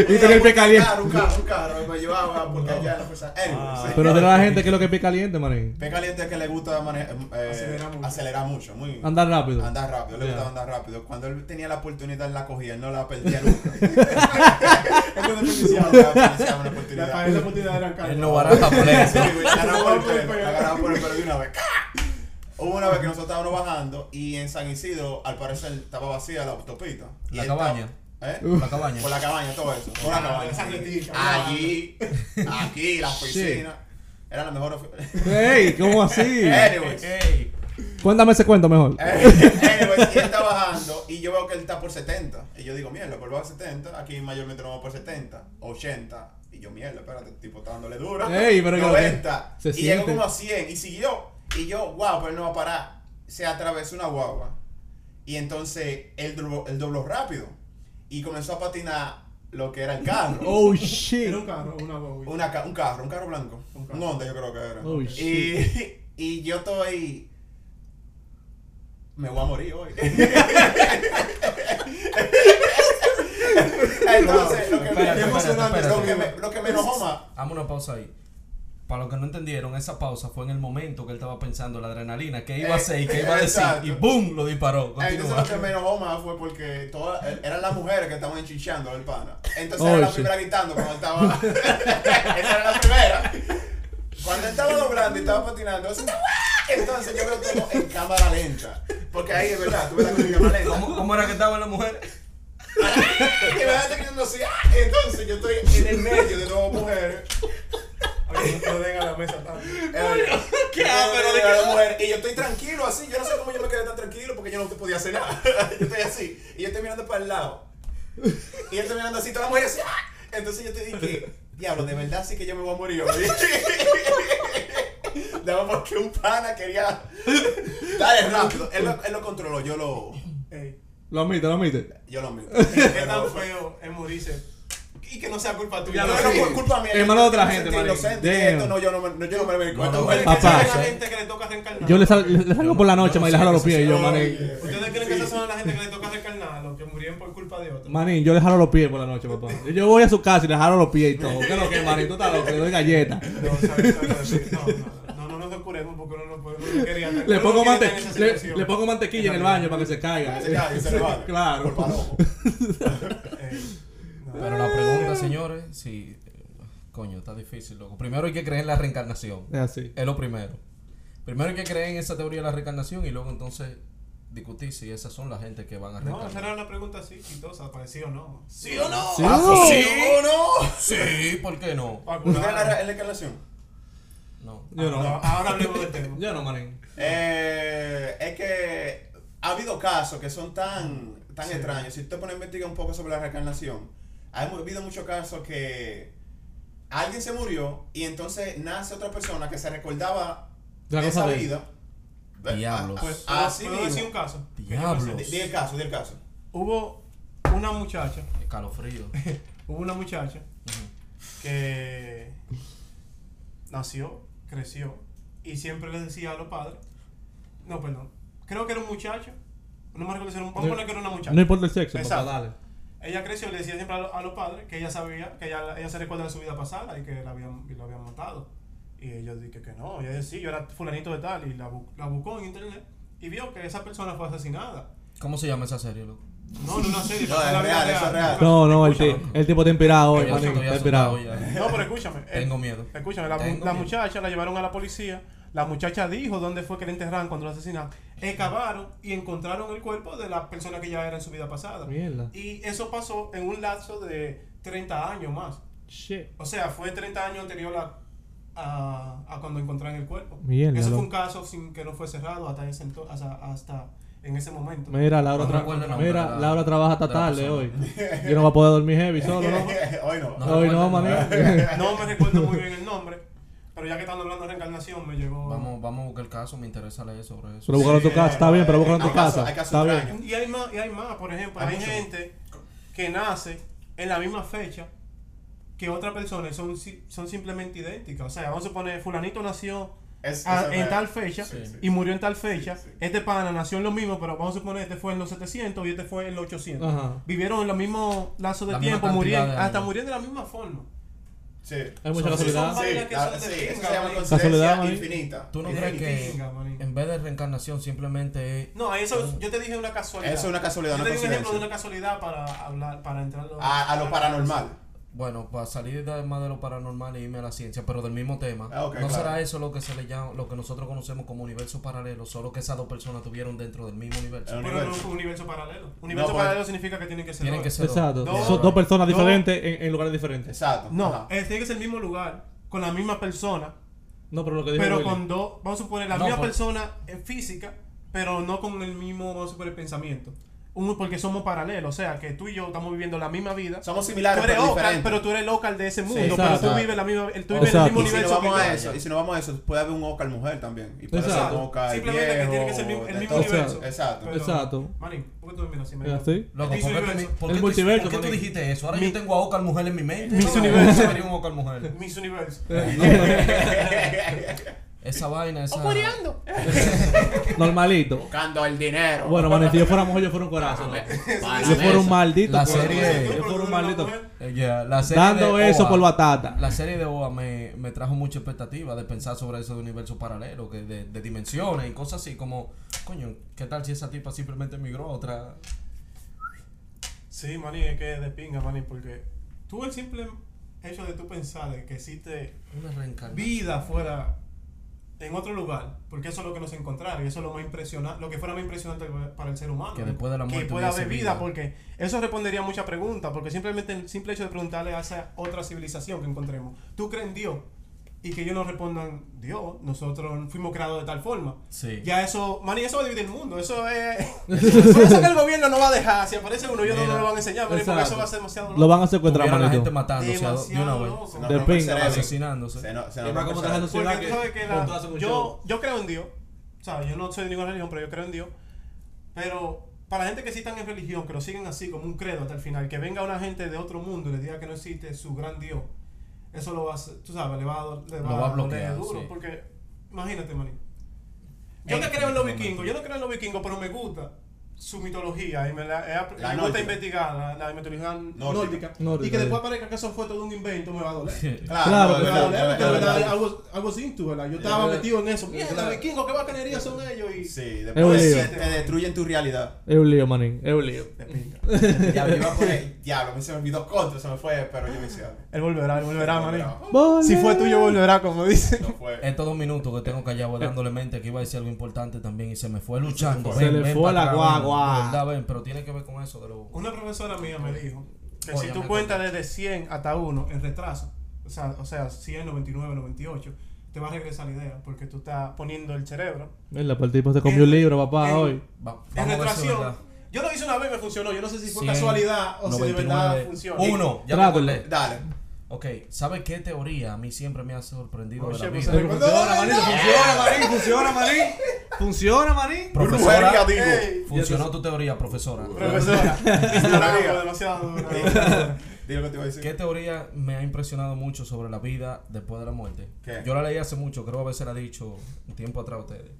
Y tenía el pie caliente. Un carro, un carro, me llevaba porque allá la Fuerza. Ah. Pero de la gente que es lo que es pie caliente, manín. Pie caliente es que le gusta manejar, eh, Acelerar mucho. Muy, Andar rápido. Andar rápido, le gustaba andar rápido. Cuando él tenía la oportunidad, la cogía, él no la perdía nunca. él desperdiciaba una La oportunidad. oportunidad eran caros. Él no baraja por eso. Sí, güey, la agarraba por el por de una vez. Hubo una vez que nosotros estábamos bajando y en San Isidro, al parecer, estaba vacía la autopista. Y La él cabaña. ¿Eh? La cabaña. Por la cabaña, todo eso. Por la Ah, cabaña. netica, Allí, aquí, la oficina. Era la mejor oficina. Ey, ¿cómo así? Anyways. Ey, Cuéntame ese cuento mejor. Eh, anyways, y él está bajando y yo veo que él está por 70. Y yo digo, mierda, va a 70. Aquí mayormente no va por 70, 80. Y yo, mierda, espérate, el tipo está dándole duro. Ey, pero que lo que- 90. se y llegó como a 100 y siguió. Y yo, wow, pero él no va a parar. Se atravesó una guagua. Y entonces él dobló, él dobló rápido. Y comenzó a patinar lo que era el carro. Oh shit. Era un carro, una guagua. Una ca- un carro, un carro blanco. Un Un, carro. Honda, yo creo que era. Oh, y, y yo estoy. Me voy a morir hoy. Entonces, lo que, me, Espérate, emocionante, espérate, lo, que espérate. me, lo que me enojó más. Hagamos una pausa ahí. Para los que no entendieron, esa pausa fue en el momento que él estaba pensando la adrenalina, que iba a hacer y que iba a decir, Exacto. y ¡boom! lo disparó. Entonces lo que me enojó más fue porque todas eran las mujeres que estaban enchichando al pana. Entonces Oh, era la shit. primera gritando cuando estaba. Esa era la primera. Cuando él estaba doblando y estaba patinando, entonces yo veo todo en cámara lenta. Porque ahí es verdad, tú ves la cámara lenta. ¿Cómo, ¿Cómo era que estaban las mujeres? Y me va gritando así, "¡Ah!". entonces yo estoy en el medio de dos mujeres. Oye, no den a la mesa tanto. ¿Qué mujer, Y yo estoy tranquilo así, yo no sé cómo yo me quedé tan tranquilo porque yo no te podía hacer nada. Yo estoy así, y yo estoy mirando para el lado. Y yo estoy mirando así, toda la mujer así, ¡ah! Entonces yo te dije, diablo, de verdad sí que yo me voy a morir hoy. Porque un pana quería. Dale rápido. Él lo, él lo controló, yo lo. Lo admite, lo admite. Yo lo mismo. qué tan feo es morirse. Y que no sea culpa tuya. Ya No, no, por culpa mía. Hermano de otra gente, Damn. esto no, yo no, me- no, yo no me merezco No, no, Que Papá. sea la Sí. gente que le toca reencarnar. Yo le, sal- le- le salgo por la noche, no sé los pies y yo, manín. ¿Ustedes creen que esas son la gente que le toca reencarnar? Los que murieron por culpa de otros. Manín, yo le jalo los pies por la noche, papá. Yo voy a su casa y le jalo los pies y todo. ¿Qué es lo que, manín? Tú estás loco, le doy galletas. No. No, no, no, no nos curemos porque uno no puede. uno no quería Le pongo, no mante- le, pongo mantequilla en el baño para que se caiga. Se y va. Claro. Eh, no. Pero la pregunta, señores, si. Coño, está difícil, loco. Primero hay que creer en la reencarnación. Es así. Es lo primero. Primero hay que creer en esa teoría de la reencarnación y luego entonces discutir si esas son las gente que van a No, reencarnar. esa era una pregunta así, chistosa, para sí o no. ¿Sí o no? Sí. Ah, No. ¿Sí o no? Sí, ¿por qué no? Para ¿Usted curar. en la, en la encarnación? No. Yo no. Ahora- Ahora hablemos del tema. Yo no, manín. Eh, es que ha habido casos que son tan, tan Sí. extraños. Si te pones a investigar un poco sobre la reencarnación, ha habido muchos casos que alguien se murió y entonces nace otra persona que se recordaba de esa vida. Diablos. Pues, Así ¿puedo mismo. decir un caso? Diablos. Di di el caso, di el caso. Hubo una muchacha, Escalofrío. hubo una muchacha que nació, creció y siempre le decía a los padres, no, perdón, creo que era un muchacho, no me recuerdo si era un, vamos a poner que era una muchacha. No importa el sexo, papá, dale. Ella creció y le decía siempre a, lo- a los padres que ella sabía, que ella, ella se recuerda de su vida pasada y que la habían, y lo habían matado. Y ellos dije que no, ella decía, sí, yo era fulanito de tal y la, bu- la buscó en internet y vio que esa persona fue asesinada. ¿Cómo se llama esa serie, loco? No, no No, en es real, eso es real. No, no, el, el tipo hoy, Yo manín. ya. No, pero escúchame. eh, Tengo miedo. Escúchame, la, Tengo la miedo. muchacha la llevaron a la policía, La muchacha dijo dónde fue que la enterraron cuando la asesinaron. Excavaron y encontraron el cuerpo de la persona que ya era en su vida pasada. Mierda. Y eso pasó en un lapso de 30 años más. Shit. O sea, fue 30 años anterior a, a, a cuando encontraron el cuerpo. Mierda, Eso fue loco. un caso sin que no fue cerrado hasta ese, ento- hasta, hasta en ese momento. Mira, Laura, No tra- mira Laura trabaja hasta tarde persona. hoy. Yo no voy a poder dormir heavy solo, ¿no? Hoy no. No. Hoy no, nombre. No me recuerdo muy bien el nombre, pero ya que estamos hablando de reencarnación, me llegó. Vamos, vamos a buscar el caso, me interesa leer sobre eso. Pero búscalo en tu casa, está bien, pero búscalo en tu casa. hay casos Está bien. Y hay más, y hay más, por ejemplo, Hay gente que nace en la misma fecha que otra persona y son, si- son simplemente idénticas. O sea, vamos a suponer, fulanito nació Es- a- eso es en tal fecha Sí, sí. y murió en tal fecha. Sí, sí. Este pana nació en lo mismo, pero vamos a suponer este fue en los 700 y este fue en los 800. Ajá. Vivieron en los mismos lazos de La tiempo, cantidad murieron, de hasta murieron de la misma forma. Sí. Hay mucha casualidad. Casualidad, infinita. ¿Tú no Es crees que en vez de reencarnación simplemente es No, eso yo te dije una casualidad. Eso es una casualidad, Yo te di un ejemplo de una casualidad para hablar, para entrar A, a lo paranormal. Bueno, para salir de- más de lo paranormal y irme a la ciencia, pero del mismo tema, Ah, ¿no claro. será eso lo que se le llama, lo que nosotros conocemos como universo paralelo, solo que esas dos personas tuvieron dentro del mismo universo? Eh, Pero no universo. es un universo paralelo. Universo porque- paralelo significa que tienen que ser Tienen que dos. ser. Exacto. Dos- Son dos personas dos- diferentes en, en lugares diferentes. Exacto. No, Ajá. eh, tiene que ser el mismo lugar, con la misma persona, No, pero lo que dijo pero Willy. con dos, vamos a suponer la No, misma por- persona en física, pero no con el mismo, vamos a suponer, pensamiento. Un- porque somos paralelos, o sea, que tú y yo estamos viviendo la misma vida. Somos Tú similares, eres pero local, pero tú eres local de ese mundo, pero exacto. tú vives la misma, tú vives el mismo y si nos universo vamos que a eso, y si nos vamos a eso, puede haber un Oscar mujer también. Y puede ser Exacto. un Oscar Simplemente que viejo, tiene que ser el mismo, el universo. Exacto. Pero- Exacto. Manín, ¿por qué tú me miras así? ¿Es me así? Loco, ¿por qué, tú- por El qué tú- multiverso, ¿por qué tú dijiste eso? Ahora Mi- yo tengo a Oscar mujer en mi mente. Miss No, Universo. sería un Oscar mujer. Miss Universo. Esa vaina, esa... Normalito. Buscando el dinero. Bueno, man, si yo fuera mujer, yo fuera un corazón. Yo fuera un maldito. La serie- Yo fuera un maldito. Yeah, la serie Dando de eso OA, por batata. La serie de OA me, me trajo mucha expectativa de pensar sobre eso de universo paralelo, que de, de dimensiones y cosas así como, coño, ¿qué tal si esa tipa simplemente emigró a otra? Sí, maní, es que es de pinga, maní, porque tú el simple hecho de tú pensar de que existe Una reencarnación. vida fuera en otro lugar, porque eso es lo que nos encontraron y eso es lo más impresionante, lo que fuera más impresionante para el ser humano. Que después de la muerte que pueda haber vida, vida. porque eso respondería a muchas preguntas, porque simplemente el simple hecho de preguntarle a esa otra civilización que encontremos, ¿tú crees en Dios? Y que ellos nos respondan, Dios, nosotros fuimos creados de tal forma. Sí. Ya eso, maní, eso va a dividir el mundo. Eso es. Por eso que el gobierno no va a dejar. Si aparece uno, ellos no Mira, lo van a enseñar, porque eso va a ser demasiado. Lo van a secuestrar, a la gente matándose a- de una vez. Se De pinga. Asesinándose. Se se Y como sociedad que que la- yo creo en Dios. O sea, yo no soy de ninguna religión, pero yo creo en Dios. Pero para la gente que sí están en religión, que lo siguen así como un credo hasta el final, que venga una gente de otro mundo y le diga que no existe su gran Dios, eso lo va a hacer, tú sabes, le va a, do- le Lo va a bloquear, duro. sí. Porque, imagínate, maní. Yo que creo en los vikingos, yo no creo en los vikingos, pero me gusta su mitología y me, la, he La me gusta nórdica. investigar la, la mitología nórdica, Nórdica. Nórdica, y que después aparezca que eso fue todo un invento me va a doler. Claro, Claro, es que Me va a verdad, doler, es porque verdad, verdad, es verdad. I was, I was into, ¿verdad? Yo estaba metido en eso. Mierda, verdad. vikingos, qué bacanería son ellos y... Sí, después te, destruyen tu realidad. Es un lío, manín. Es un lío. Diablo, iba a poner, diablo, a mí se me olvidó contra, se me fue, pero yo me hice algo. Él volverá, él volverá, maní. Volver. Si fue tuyo, volverá, como dicen. No fue. Estos dos minutos que tengo callado dándole mente que iba a decir algo importante también y se me fue luchando. Se le fue la atrás, guagua. verdad, ven, pero tiene que ver con eso de lo... Una profesora mía me dijo que Oh, si tú cuentas desde 100 hasta 1 en retraso, o sea, o sea 100, 99, 98, te va a regresar la idea porque tú estás poniendo el cerebro Mira, pues el tipo se comió un En- libro, papá, en- hoy. Va- en retracción. Yo lo hice una vez y me funcionó. Yo no sé si fue 100, casualidad o si de verdad 99. funciona. Uno, ya me Trátalo. acordé. Dale. Ok, ¿sabe qué teoría a mí siempre me ha sorprendido de la Oye, vida? pues, Funciona, manín. Funciona, manín. Funciona, manín. Funciona, manín. Profesora, Brujería, digo. Ey, funcionó tu teoría, profesora. Profesora, amiga demasiado dura. Dile lo que te iba a decir. ¿Qué teoría me ha impresionado mucho sobre la vida después de la muerte? ¿Qué? Yo la leí hace mucho, creo a veces la he dicho un tiempo atrás a ustedes.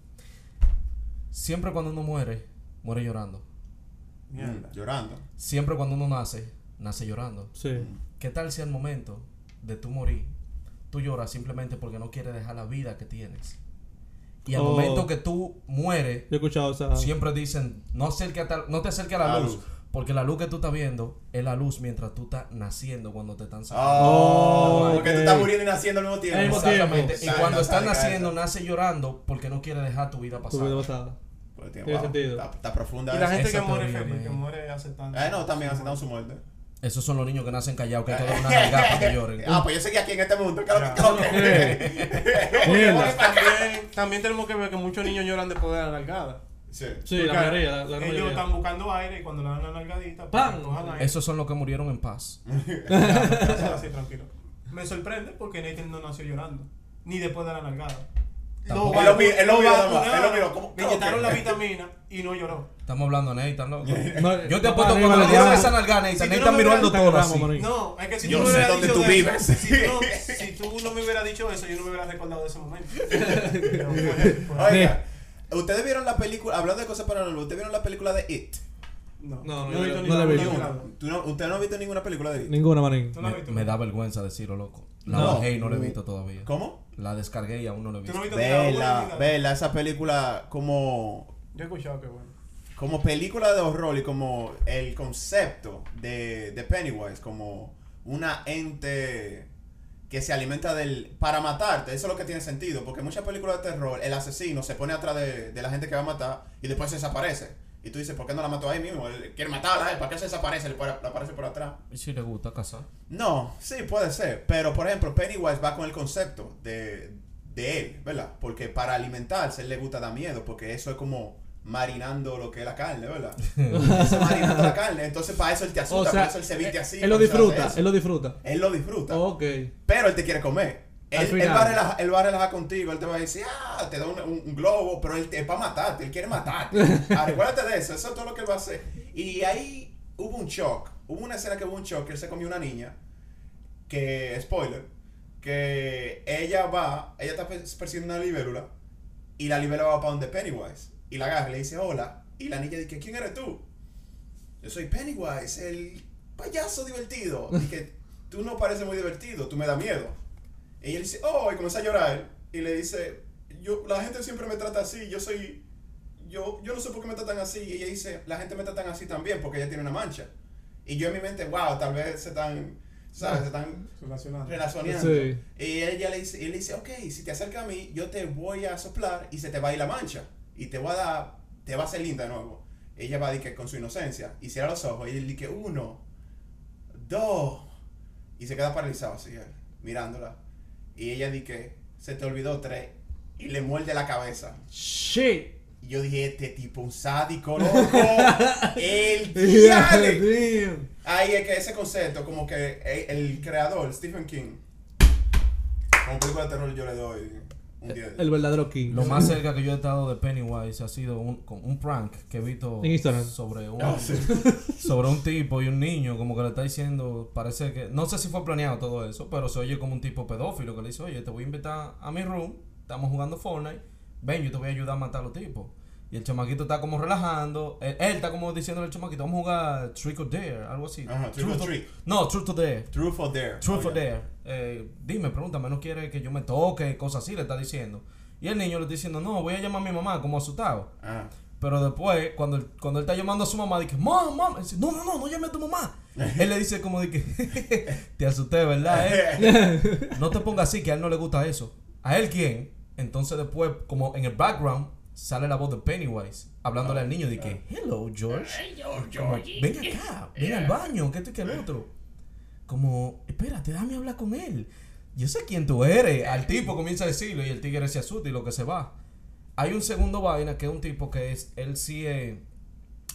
Siempre cuando uno muere, muere llorando. Mierda. Mm, llorando. Siempre cuando uno nace, nace llorando. Sí. ¿Qué tal si al momento de tu morir, tú lloras simplemente porque no quieres dejar la vida que tienes? Y al Oh. momento que tú mueres, Yo he escuchado esa. siempre dicen, no, acerque a tal- no te acerques a la la luz, luz. Porque la luz que tú estás viendo es la luz mientras tú estás naciendo cuando te están sacando. Oh, Oh, porque ok. tú estás muriendo y naciendo al mismo tiempo. Mismo tiempo. Exactamente. Y cuando estás naciendo, nace llorando porque no quiere dejar tu vida Tu pasar. vida pasada. Pues, tío, Tiene wow, sentido. Está, está profunda. Y la gente que muere teoría, feliz, que muere aceptando. Eh, no, también aceptando su muerte. Esos son los niños que nacen callados, que hay que dar una nalgada para que lloren. Ah, pues yo seguí aquí en este mundo. ¿qué es lo que-. Bueno, también, también tenemos que ver que muchos niños lloran después de la nalgada. Sí. Sí, la mayoría. La, la Ellos mayoría. están buscando aire y cuando le dan la nalgadita, pues, ¡Pam! Esos son los que murieron en paz. Así, tranquilo. Me sorprende porque Nathan no nació llorando. Ni después de la nalgada. Él lo él lo él lo. Le ¿Cómo inyectaron que? la vitamina y no lloró. Estamos hablando de Nathan, loco. No, Yo te apuesto le la dieron llave. esa nalgada, Si Nathan. no Nathan doctor Instagram, así. No, es que si Yo tú no sé hubieras dónde dicho tú de- vives. Si tú, no, si tú no me hubieras dicho eso, yo no me hubiera recordado de ese momento. Oiga, ¿ustedes vieron la película, hablando de cosas paranormales, ¿ustedes vieron la película de It? No, No, no, he yo visto no ni la he una, visto. ninguna. ¿Tú no, ¿Usted no ha visto ninguna película de It? Ninguna, manín. ¿Tú no has Me, da vergüenza decirlo, loco. La No. bajé y no la he visto todavía. ¿Cómo? La descargué y aún no la he ¿Tú visto. Vela, la vela, esa película como Yo he escuchado que bueno. Como película de horror y como el concepto de, de Pennywise como una ente que se alimenta del para matarte, eso es lo que tiene sentido, porque en muchas películas de terror el asesino se pone atrás de, de la gente que va a matar y después se desaparece. Y tú dices, ¿por qué no la mató ahí mismo? Él quiere matarla, ¿eh? ¿para qué se desaparece? Le, pare- le aparece por atrás. Y si le gusta cazar. No, sí, puede ser. Pero, por ejemplo, Pennywise va con el concepto de, de él, ¿verdad? Porque para alimentarse, él le gusta dar miedo, porque eso es como marinando lo que es la carne, ¿verdad? Eso marinando la carne. Entonces, para eso él te O asusta, sea, por eso él se viste así. él lo disfruta, él lo disfruta. Él lo disfruta. Ok. Pero él te quiere comer. Él, va a relajar, él va a relajar contigo, él te va a decir, ah, te da un, un- un globo, pero él te- es para matarte, él quiere matarte. Ah, recuérdate de eso, eso es todo lo que él va a hacer. Y ahí hubo un shock, hubo una escena que hubo un shock, que él se comió una niña, que, spoiler, que ella va, ella está pers- persiguiendo una libélula, y la libélula va para donde Pennywise, y la agarra y le dice, hola, y la niña dice, ¿quién eres tú? Yo soy Pennywise, el payaso divertido. Y que tú no pareces muy divertido, tú me da miedo. Y ella dice, oh, y comienza a llorar. Y le dice, yo, la gente siempre me trata así, yo soy, yo, yo no sé por qué me tratan así. Y ella dice, la gente me tratan así también porque ella tiene una mancha. Y yo en mi mente, wow, tal vez se están, ¿sabes? Se están Relacionado. relacionando. Sí. Y ella le dice, y él le dice, ok, si te acercas a mí, yo te voy a soplar y se te va a ir la mancha. Y te voy a dar, te va a hacer linda de nuevo. Ella va a decir que con su inocencia. Y cierra los ojos y él dice, uno, dos. Y se queda paralizado así, mirándola. Y ella dice que se te olvidó tres. Y le muerde la cabeza. Shit. Y yo dije, este tipo un sádico, loco. el. Damn. Ahí es que ese concepto, como que el, el creador, Stephen King, como película de terror yo le doy un 10. El verdadero King. Lo más cerca que yo he estado de Pennywise ha sido un, con un prank que he visto En Instagram. sobre un, Ah, sí. sobre un tipo y un niño, como que le está diciendo, parece que, no sé si fue planeado todo eso, pero se oye como un tipo pedófilo que le dice, oye, te voy a invitar a mi room, estamos jugando Fortnite, ven, yo te voy a ayudar a matar a los tipos. Y el chamaquito está como relajando, él, él está como diciendo al chamaquito, vamos a jugar Trick or Dare, algo así. Ajá, Trick or or- Treat. No, Truth or Dare. Truth or Dare. Truth or Oiga. Dare. Eh, dime, pregúntame, ¿no quiere que yo me toque? Cosas así le está diciendo. Y el niño le está diciendo, no, voy a llamar a mi mamá, como asustado. Ah. Pero después, cuando él, cuando él está llamando a su mamá, dice, mamá, mamá, dice, no, no, no, no llame a tu mamá. él le dice como de que, te asusté, ¿verdad? eh? No te pongas así, que a él no le gusta eso. ¿A él quién? Entonces después, como en el background, sale la voz de Pennywise, hablándole al niño, de que, hello, George. Como, ven acá, ven al baño, que esto y que el otro. Como, espérate, déjame hablar con él. Yo sé quién tú eres. Al tipo comienza a decirlo y el tigre se asusta y lo que se va. Hay un segundo vaina que es un tipo que es, él sí es,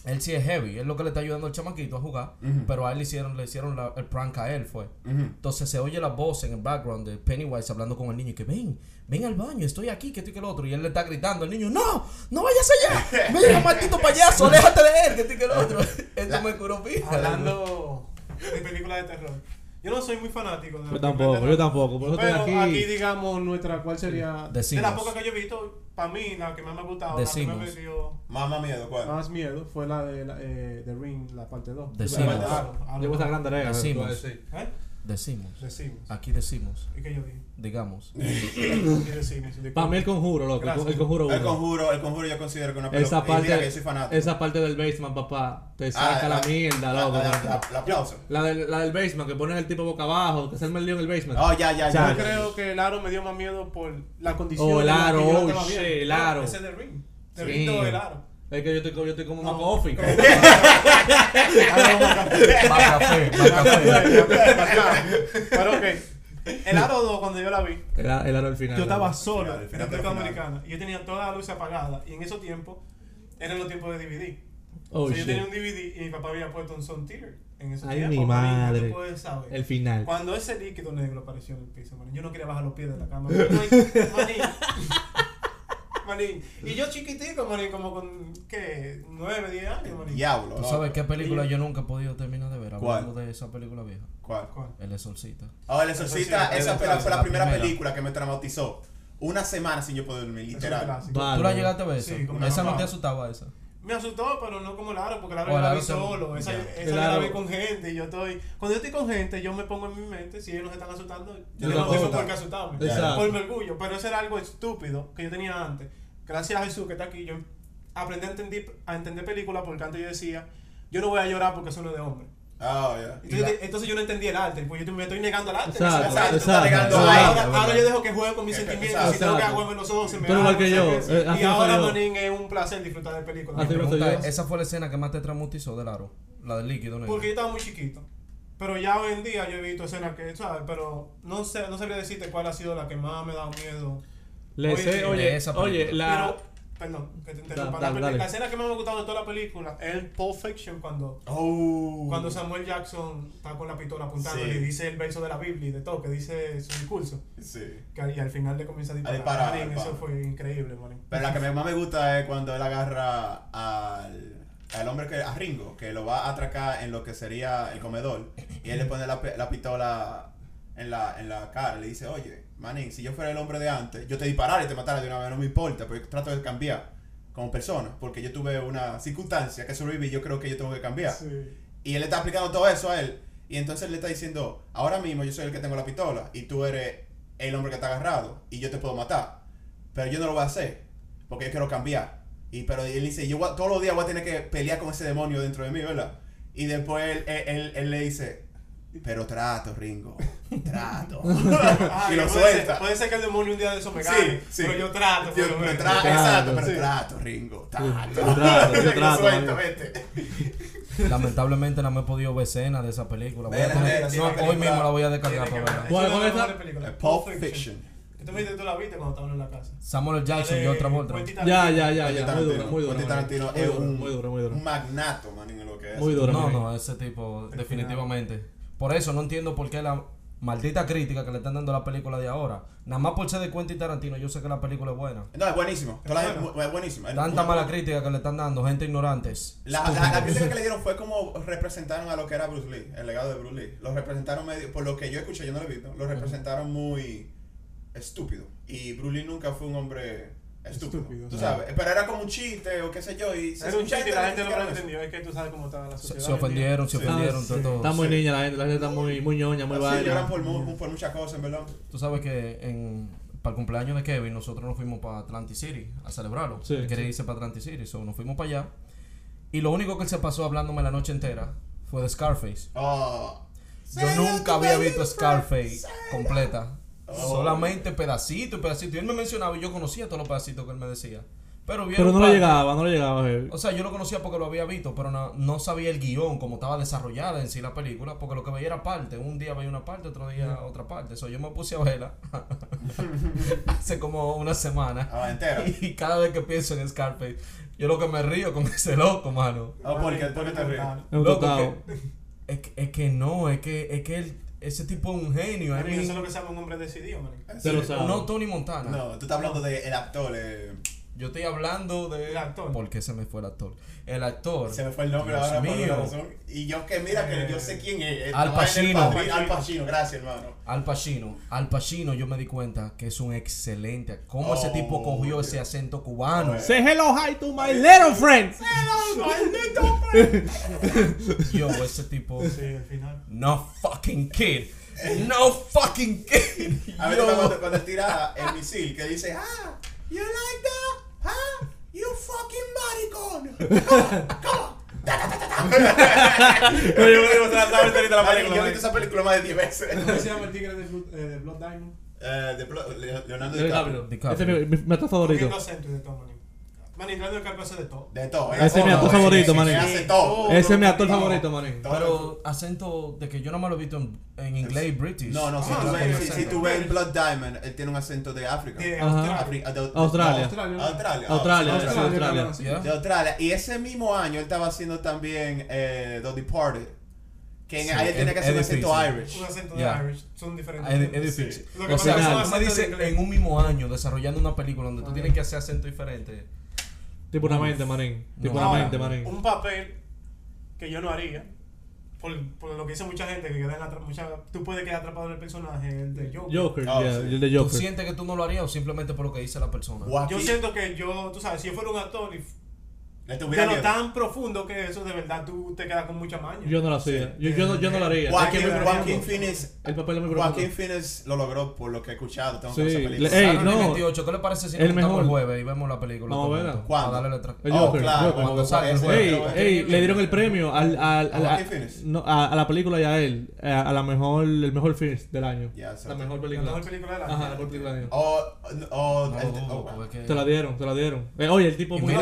él sí es heavy. Es lo que le está ayudando al chamaquito a jugar. Ujú. Pero a él le hicieron, le hicieron la- el prank a él, fue. Entonces se oye la voz en el background de Pennywise hablando con el niño y que ven, ven al baño, estoy aquí, que estoy que el otro. Y él le está gritando al niño, no, no vayas allá, mira maldito payaso, aléjate de él, que estoy que el otro. Esto me curó pija. Hablando de películas de terror. Yo no soy muy fanático de Yo las tampoco, de yo tampoco. Por eso Pero estoy aquí. aquí. digamos, nuestra, ¿cuál sería? The de las pocas que yo he visto, para mí, la que más me ha gustado, The la que me Sinners. dio Mamá miedo, ¿cuál? más miedo fue la de la, eh, The Ring, la parte 2. The La Sinners. parte dos. Ah, Llevo esa gran tarea. Decimos. ¿Eh? Decimos. Decimos. Aquí decimos. ¿Y qué yo dije? Digamos. ¿Qué decimos? Para mí el conjuro, loco. Gracias. El conjuro El uno. conjuro, el conjuro yo considero que una Esa película. que parte, yo soy fanático. esa parte del basement, papá, te saca Ah, la, mierda, la- loco. la- la- la aplauso. La del, la del basement, que ponen el tipo boca abajo, que se arma el lío en el basement. Oh, ya, ya. Yo creo que el aro me dio más miedo por la condición. Oh, el que aro, oh, shit, el aro. Ese es de Ring. De Sí. Ring todo el aro. Es que yo estoy, yo estoy como No. Macofi. Más café, más café. Pero ok. El aro 2, cuando yo la vi, El, el aro al final. yo estaba solo en final, República final. Dominicana. Y yo tenía todas las luces apagadas. Y en esos tiempos, eran los tiempos de DVD. Oh, O sea, yo tenía un DVD y mi papá había puesto un Son Theater. En esos Ay, tiempos, mi madre. tú puedes saber. El final. Cuando ese líquido negro apareció en el piso, yo no quería bajar los pies de la cama. Manín. Y yo chiquitico, manín, como con, ¿qué? 9, 10 años, manín. Diablo. ¿Tú sabes qué película yo nunca he podido terminar de ver? ¿Cuál? Hablando de esa película vieja. ¿Cuál? ¿Cuál? El Exorcista. Oh, el exorcista, esa fue la, fue la la primera, primera. película que me traumatizó. Una semana sin yo poder dormir, literal. Vale. ¿Tú la llegaste a ver esa? Sí, como esa no. no te asustaba esa. Me asustó, pero no como el aro, porque el aro O yo el la vi solo. Esa, ya. esa yo la vi con gente y yo estoy... Cuando yo estoy con gente, yo me pongo en mi mente, si ellos no se están asustando, yo, Yo no tengo por qué asustarme. Por mi orgullo. Pero eso era algo estúpido que yo tenía antes. Gracias a Jesús que está aquí, yo aprendí a entender, a entender películas porque antes yo decía, yo no voy a llorar porque eso no es de hombre. Oh, ya. Entonces, entonces yo no entendí el arte, porque yo me estoy negando al arte. Exacto, Exacto. tú exacto. estás negando exacto. ahí. Ahora, yo dejo que juegue con mis Exacto. sentimientos. Si tengo que Exacto. jugarme los ojos, se me igual abre, que no sé yo, eh, Y no ahora, manín, es un placer disfrutar de películas. No ¿esa fue la escena que más te traumatizó del aro? La del líquido negro. Porque yo estaba muy chiquito. Pero ya hoy en día yo he visto escenas que, ¿sabes? Pero no sé, no sabría decirte cuál ha sido la que más me ha dado miedo. Le Oye, sé, oye, esa oye, la. Pero, perdón, que te interrumpa. La, la escena que más me ha gustado de toda la película es el Pulp Fiction cuando, Oh. cuando Samuel Jackson está con la pistola apuntando Sí. y dice el verso de la Biblia y de todo, que dice su discurso. Sí. Que, y al final le comienza a disparar. disparar, Manín, eso fue increíble, manín. Pero la que más me gusta es cuando él agarra al, al hombre que, a Ringo, que lo va a atracar en lo que sería el comedor, y él le pone la, la pistola en la, en la cara, y le dice, oye, manín, si yo fuera el hombre de antes, yo te disparara y te matara de una vez, no me importa, pero yo trato de cambiar como persona, porque yo tuve una circunstancia que sobreviví y yo creo que yo tengo que cambiar. Sí. Y él le está aplicando todo eso a él. Y entonces él le está diciendo, ahora mismo yo soy el que tengo la pistola y tú eres el hombre que está agarrado y yo te puedo matar. Pero yo no lo voy a hacer porque yo quiero cambiar. Y pero él dice, yo voy todos los días voy a tener que pelear con ese demonio dentro de mí, ¿verdad? Y después él, él, él- él le dice, pero trato, Ringo, trato. Ah, y lo puede ser- suelta. Puede ser que el demonio un día de eso me Sí, gane. sí. Pero yo trato. Yo me Trato, exacto, pero sí. trato, Ringo, trato. yo trato, yo Y lo trato, suelta, amigo. vete. Lamentablemente no me he podido ver escena de esa película. Voy a Vela, tener- vela, sí, no, la hoy película mismo la voy a descargar para verla. ver. ¿Cuál- Es mejores películas. Eh, Pulp Fiction. Tú me dijiste, tú la viste cuando estaban en la casa. Samuel L. Jackson La y otra vuelta. Ya, ya, ya, ya. Muy Tarantino. muy. Quentin Tarantino Muy es un- muy dura, muy dura. Un magnato, manín, en lo que es. Muy duro. No, no, ese tipo, definitivamente. Por eso no entiendo por qué la maldita crítica que le están dando a la película de ahora. Nada más por ser de Quentin Tarantino, yo sé que la película es buena. No, es buenísimo. Es bueno. es buenísimo. Es Tanta mala crítica que le están dando, gente ignorantes. La, la, la crítica que le dieron fue como representaron a lo que era Bruce Lee, el legado de Bruce Lee. Lo representaron medio, por lo que yo escuché, yo no lo he visto, lo representaron muy estúpido. Y Bruce Lee nunca fue un hombre estúpido. Estúpido, tú sí. sabes, pero era como un chiste o qué sé yo. Y se Era un chiste y la gente no lo entendió. Es que tú sabes cómo está la sociedad. se ofendieron, se Sí. ofendieron, Ah, todo, sí. todo. Está muy Sí. niña la gente, la gente está muy, muy ñoña, muy Sí, vaina. lloran por, mu- por muchas cosas, en verdad. Tú sabes que en, para el cumpleaños de Kevin nosotros nos fuimos para Atlantic City a celebrarlo. Sí, él quería sí. irse para Atlantic City, so nos fuimos para allá. Y lo único que él se pasó hablándome la noche entera fue de Scarface. Oh. Yo nunca había visto Scarface completa. Oh. Solamente pedacito y pedacito. Y él me mencionaba y yo conocía todos los pedacitos que él me decía. Pero, bien Pero no le llegaba, no le llegaba. heavy. O sea, yo lo conocía porque lo había visto, pero no, no sabía el guion, cómo estaba desarrollada en sí la película, porque lo que veía era parte. Un día veía una parte, otro día otra parte. So, yo me puse a verla hace como una semana. Ah, entera. Y cada vez que pienso en Scarface, yo lo que me río con ese loco, mano. Oh, ¿por qué? ¿Por qué te ríes? Loco, que- es, que, es que no, es que, es que él- ese tipo es un genio. I Manín, mean, Eso es lo que se llama un hombre decidido, man. Se lo sabe. no Tony Montana. No, tú estás hablando del actor. eh, Yo estoy hablando de... El actor. ¿Por qué se me fue el actor? El actor. Se me fue el nombre Dios ahora por mío. una razón. Y yo que mira que Eh, yo sé quién es. Al Pacino. Al Pacino, gracias, hermano. Al Pacino. Al Pacino yo me di cuenta que es un excelente. ¿Cómo ese Oh, tipo cogió Dios. ese acento cubano? Oh, Say hello hi to my little friend. Yo, ese tipo... Sí, al final. No fucking kid. No fucking kidding. A ver, cuando, cuando tira el misil, que dice, ah, you like that? Ah, you fucking maricón. Oye, yo se la sabe enterita la Marico, película. Yo he visto esa película más de 10 veces. ¿Cómo se llama el tigre de, eh, de Blood Diamond? Eh, de Leonardo DiCaprio. Ese es mi, actor favorito. Cogiendo acento y de todo, hace de todo. De todo. Ese es mi todo, actor favorito, ese hace todo. Ese es mi actor favorito. Todo. Pero acento de que yo no me lo he visto en, en inglés y british. No, no, si, Ah, tú sí, ves, sí, si, sí. si tú ves Blood Diamond, él tiene un acento de África. De Ajá. Australia. Australia. Australia. Australia. Ah, Australia, sí, sí, Australia. sí. Yeah. De Australia. Y ese mismo año él estaba haciendo también eh, The Departed. Que en Sí, ahí él es- que hacer un acento. Irish. Un acento de Irish. Son diferentes. Ah, Es, difícil. Lo que O pasa sea, es que son tú me dices en un mismo año desarrollando una película donde tú tienes que hacer acento diferente. Tipo una mente, manín. Tipo No. una mente, manín. Un papel que yo no haría. Por, por lo que dice mucha gente, que queda en la mucha, tú puedes quedar atrapado en el personaje el de Joker. Joker, Oh, yeah, sí. el de ¿Tú Joker. sientes que tú no lo harías o simplemente por lo que dice la persona? Joaquín, Yo siento que yo, tú sabes, si yo fuera un actor y de lo tan profundo que eso, de verdad tú te quedas con mucha maña. Yo no lo hacía. Yo, yo, no, yo no lo haría. Joaquín, Es que me- Joaquín Phoenix. El papel es muy profundo. Joaquín Phoenix lo logró por lo que he escuchado. Tengo Sí, que ver esa película. Ey, no. 28, ¿qué le parece si El mejor. el jueves y vemos la película? Juntos? ¿Cuándo? A darle letra. El Oh, Joker, claro, Joker. cuando salga. Ey, ey, le dieron el premio al, al, ¿A al- no, a, a la película y a él, a, a la mejor, el mejor finish del año. La mejor La película. mejor película de la Ajá, la mejor película del año. No, no, oh, porque es que- Se la dieron, se la dieron. Eh, oye, el tipo muy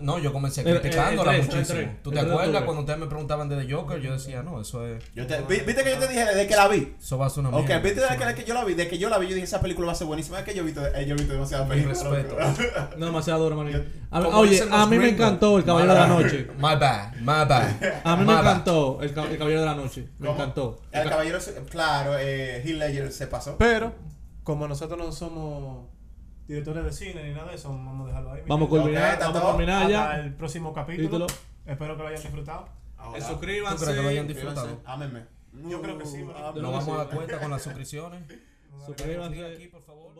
no, yo comencé criticándola el muchísimo. ¿Tú te acuerdas octubre. cuando ustedes me preguntaban de The Joker? Yo decía, no, eso es. yo te- vi- ¿Viste que yo te dije desde que la vi? Eso va a ser una Ok, mierda. viste desde que, que yo la vi, desde que yo la vi, yo dije esa película va a ser buenísima. Es que yo he visto, eh, yo he visto demasiadas películas. respeto. No, demasiado duro, Como Oye, a mí me encantó El Caballero de la Noche. My bad, my bad. A mí me encantó el, Ca- el Caballero de la Noche. Me ¿Cómo? encantó. El caballero, se- claro, eh, Heath Ledger se pasó. Pero, como nosotros no somos directores de cine ni nada de eso, vamos a dejarlo ahí. Vamos a culminar, Ok, está vamos a culminar hasta ya. el próximo capítulo. Título. Espero que lo hayan disfrutado. Ahora, ¿Tú Suscríbanse. crees que lo hayan disfrutado? Ámenme. Yo creo que sí. Nos vamos a dar cuenta con las suscripciones. Suscríbanse. Aquí, por favor.